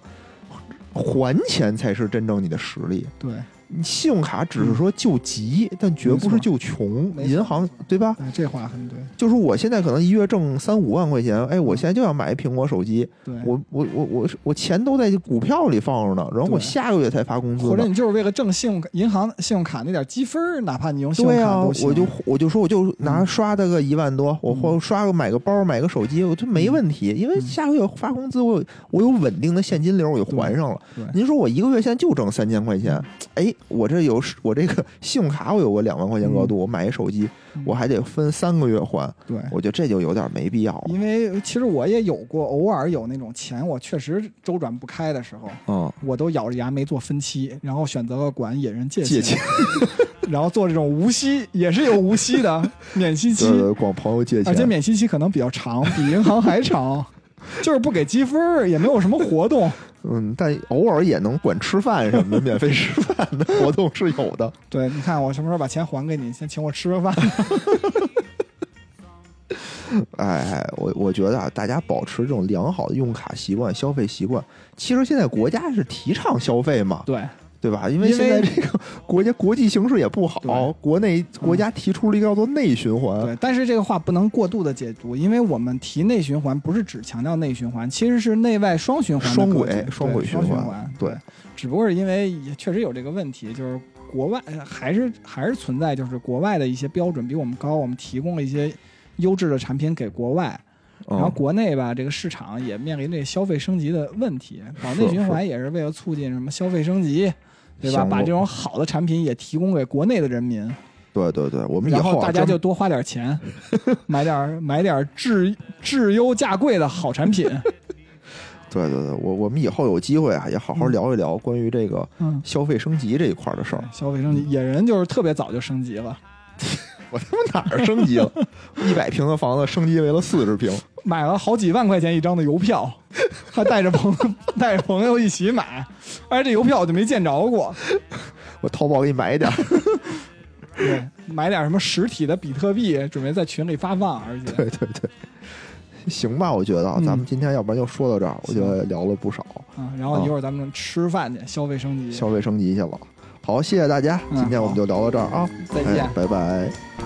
还钱才是真正你的实力。对，你信用卡只是说救急，但绝不是救穷。银行对吧？哎，这话很对，就是我现在可能一月挣三五万块钱，哎，我现在就要买一苹果手机，对。我我我我我钱都在股票里放着呢，然后我下个月才发工资呢。或者你就是为了挣信用卡银行信用卡那点积分，哪怕你用信用对啊，卡都行。我就我就说我就拿嗯刷的个一万多，我或刷个买个包买个手机，我就没问题，因为嗯下个月发工资，我有我有稳定的现金流，我就还上了。您说我一个月现在就挣三千块钱嗯，哎，我这有我这个信用卡我有个两万块钱额度，我买一手机嗯。我还得分三个月还，对，我觉得这就有点没必要了。因为其实我也有过，偶尔有那种钱我确实周转不开的时候，嗯，我都咬着牙没做分期，然后选择了管野人借借钱，然后做这种无息，也是有无息的 免息期，呃，光朋友借钱，而且免息期可能比较长，比银行还长，就是不给积分，也没有什么活动。嗯，但偶尔也能管吃饭什么的，免费吃饭的活动是有的。对，你看我什么时候把钱还给你，先请我吃个饭。哎，我我觉得啊，大家保持这种良好的用卡习惯、消费习惯。其实现在国家是提倡消费嘛，对，对吧？因为现在这个 国家国际形势也不好，国内国家提出了一个叫做内循环。对，但是这个话不能过度的解读，因为我们提内循环不是只强调内循环，其实是内外双循环双轨双轨循双循环对对，只不过是因为也确实有这个问题，就是国外还是还是存在，就是国外的一些标准比我们高，我们提供了一些优质的产品给国外，然后嗯，国内吧，这个市场也面临这消费升级的问题，搞内循环也是为了促进什么消费升级。对吧？把这种好的产品也提供给国内的人民，对对对，我们以后大家就多花点钱，买点买点质质优价贵的好产品。对对对，我我们以后有机会啊，也好好嗯聊一聊关于这个嗯，消费升级这一块的事儿。消费升级，野人就是特别早就升级了，我他妈哪儿升级了？一百平的房子升级为了四十平，买了好几万块钱一张的邮票，还带着朋友 带着朋友一起买，而且这邮票我就没见着过。我淘宝给你买一点儿。对，买点什么实体的比特币，准备在群里发放，而且对对对，行吧，我觉得咱们今天要不然就说到这儿，我觉得聊了不少，啊，然后一会儿咱们吃饭去，消费升级。消费升级去了。好，谢谢大家，嗯今天我们就聊到这儿啊，再见哎拜拜。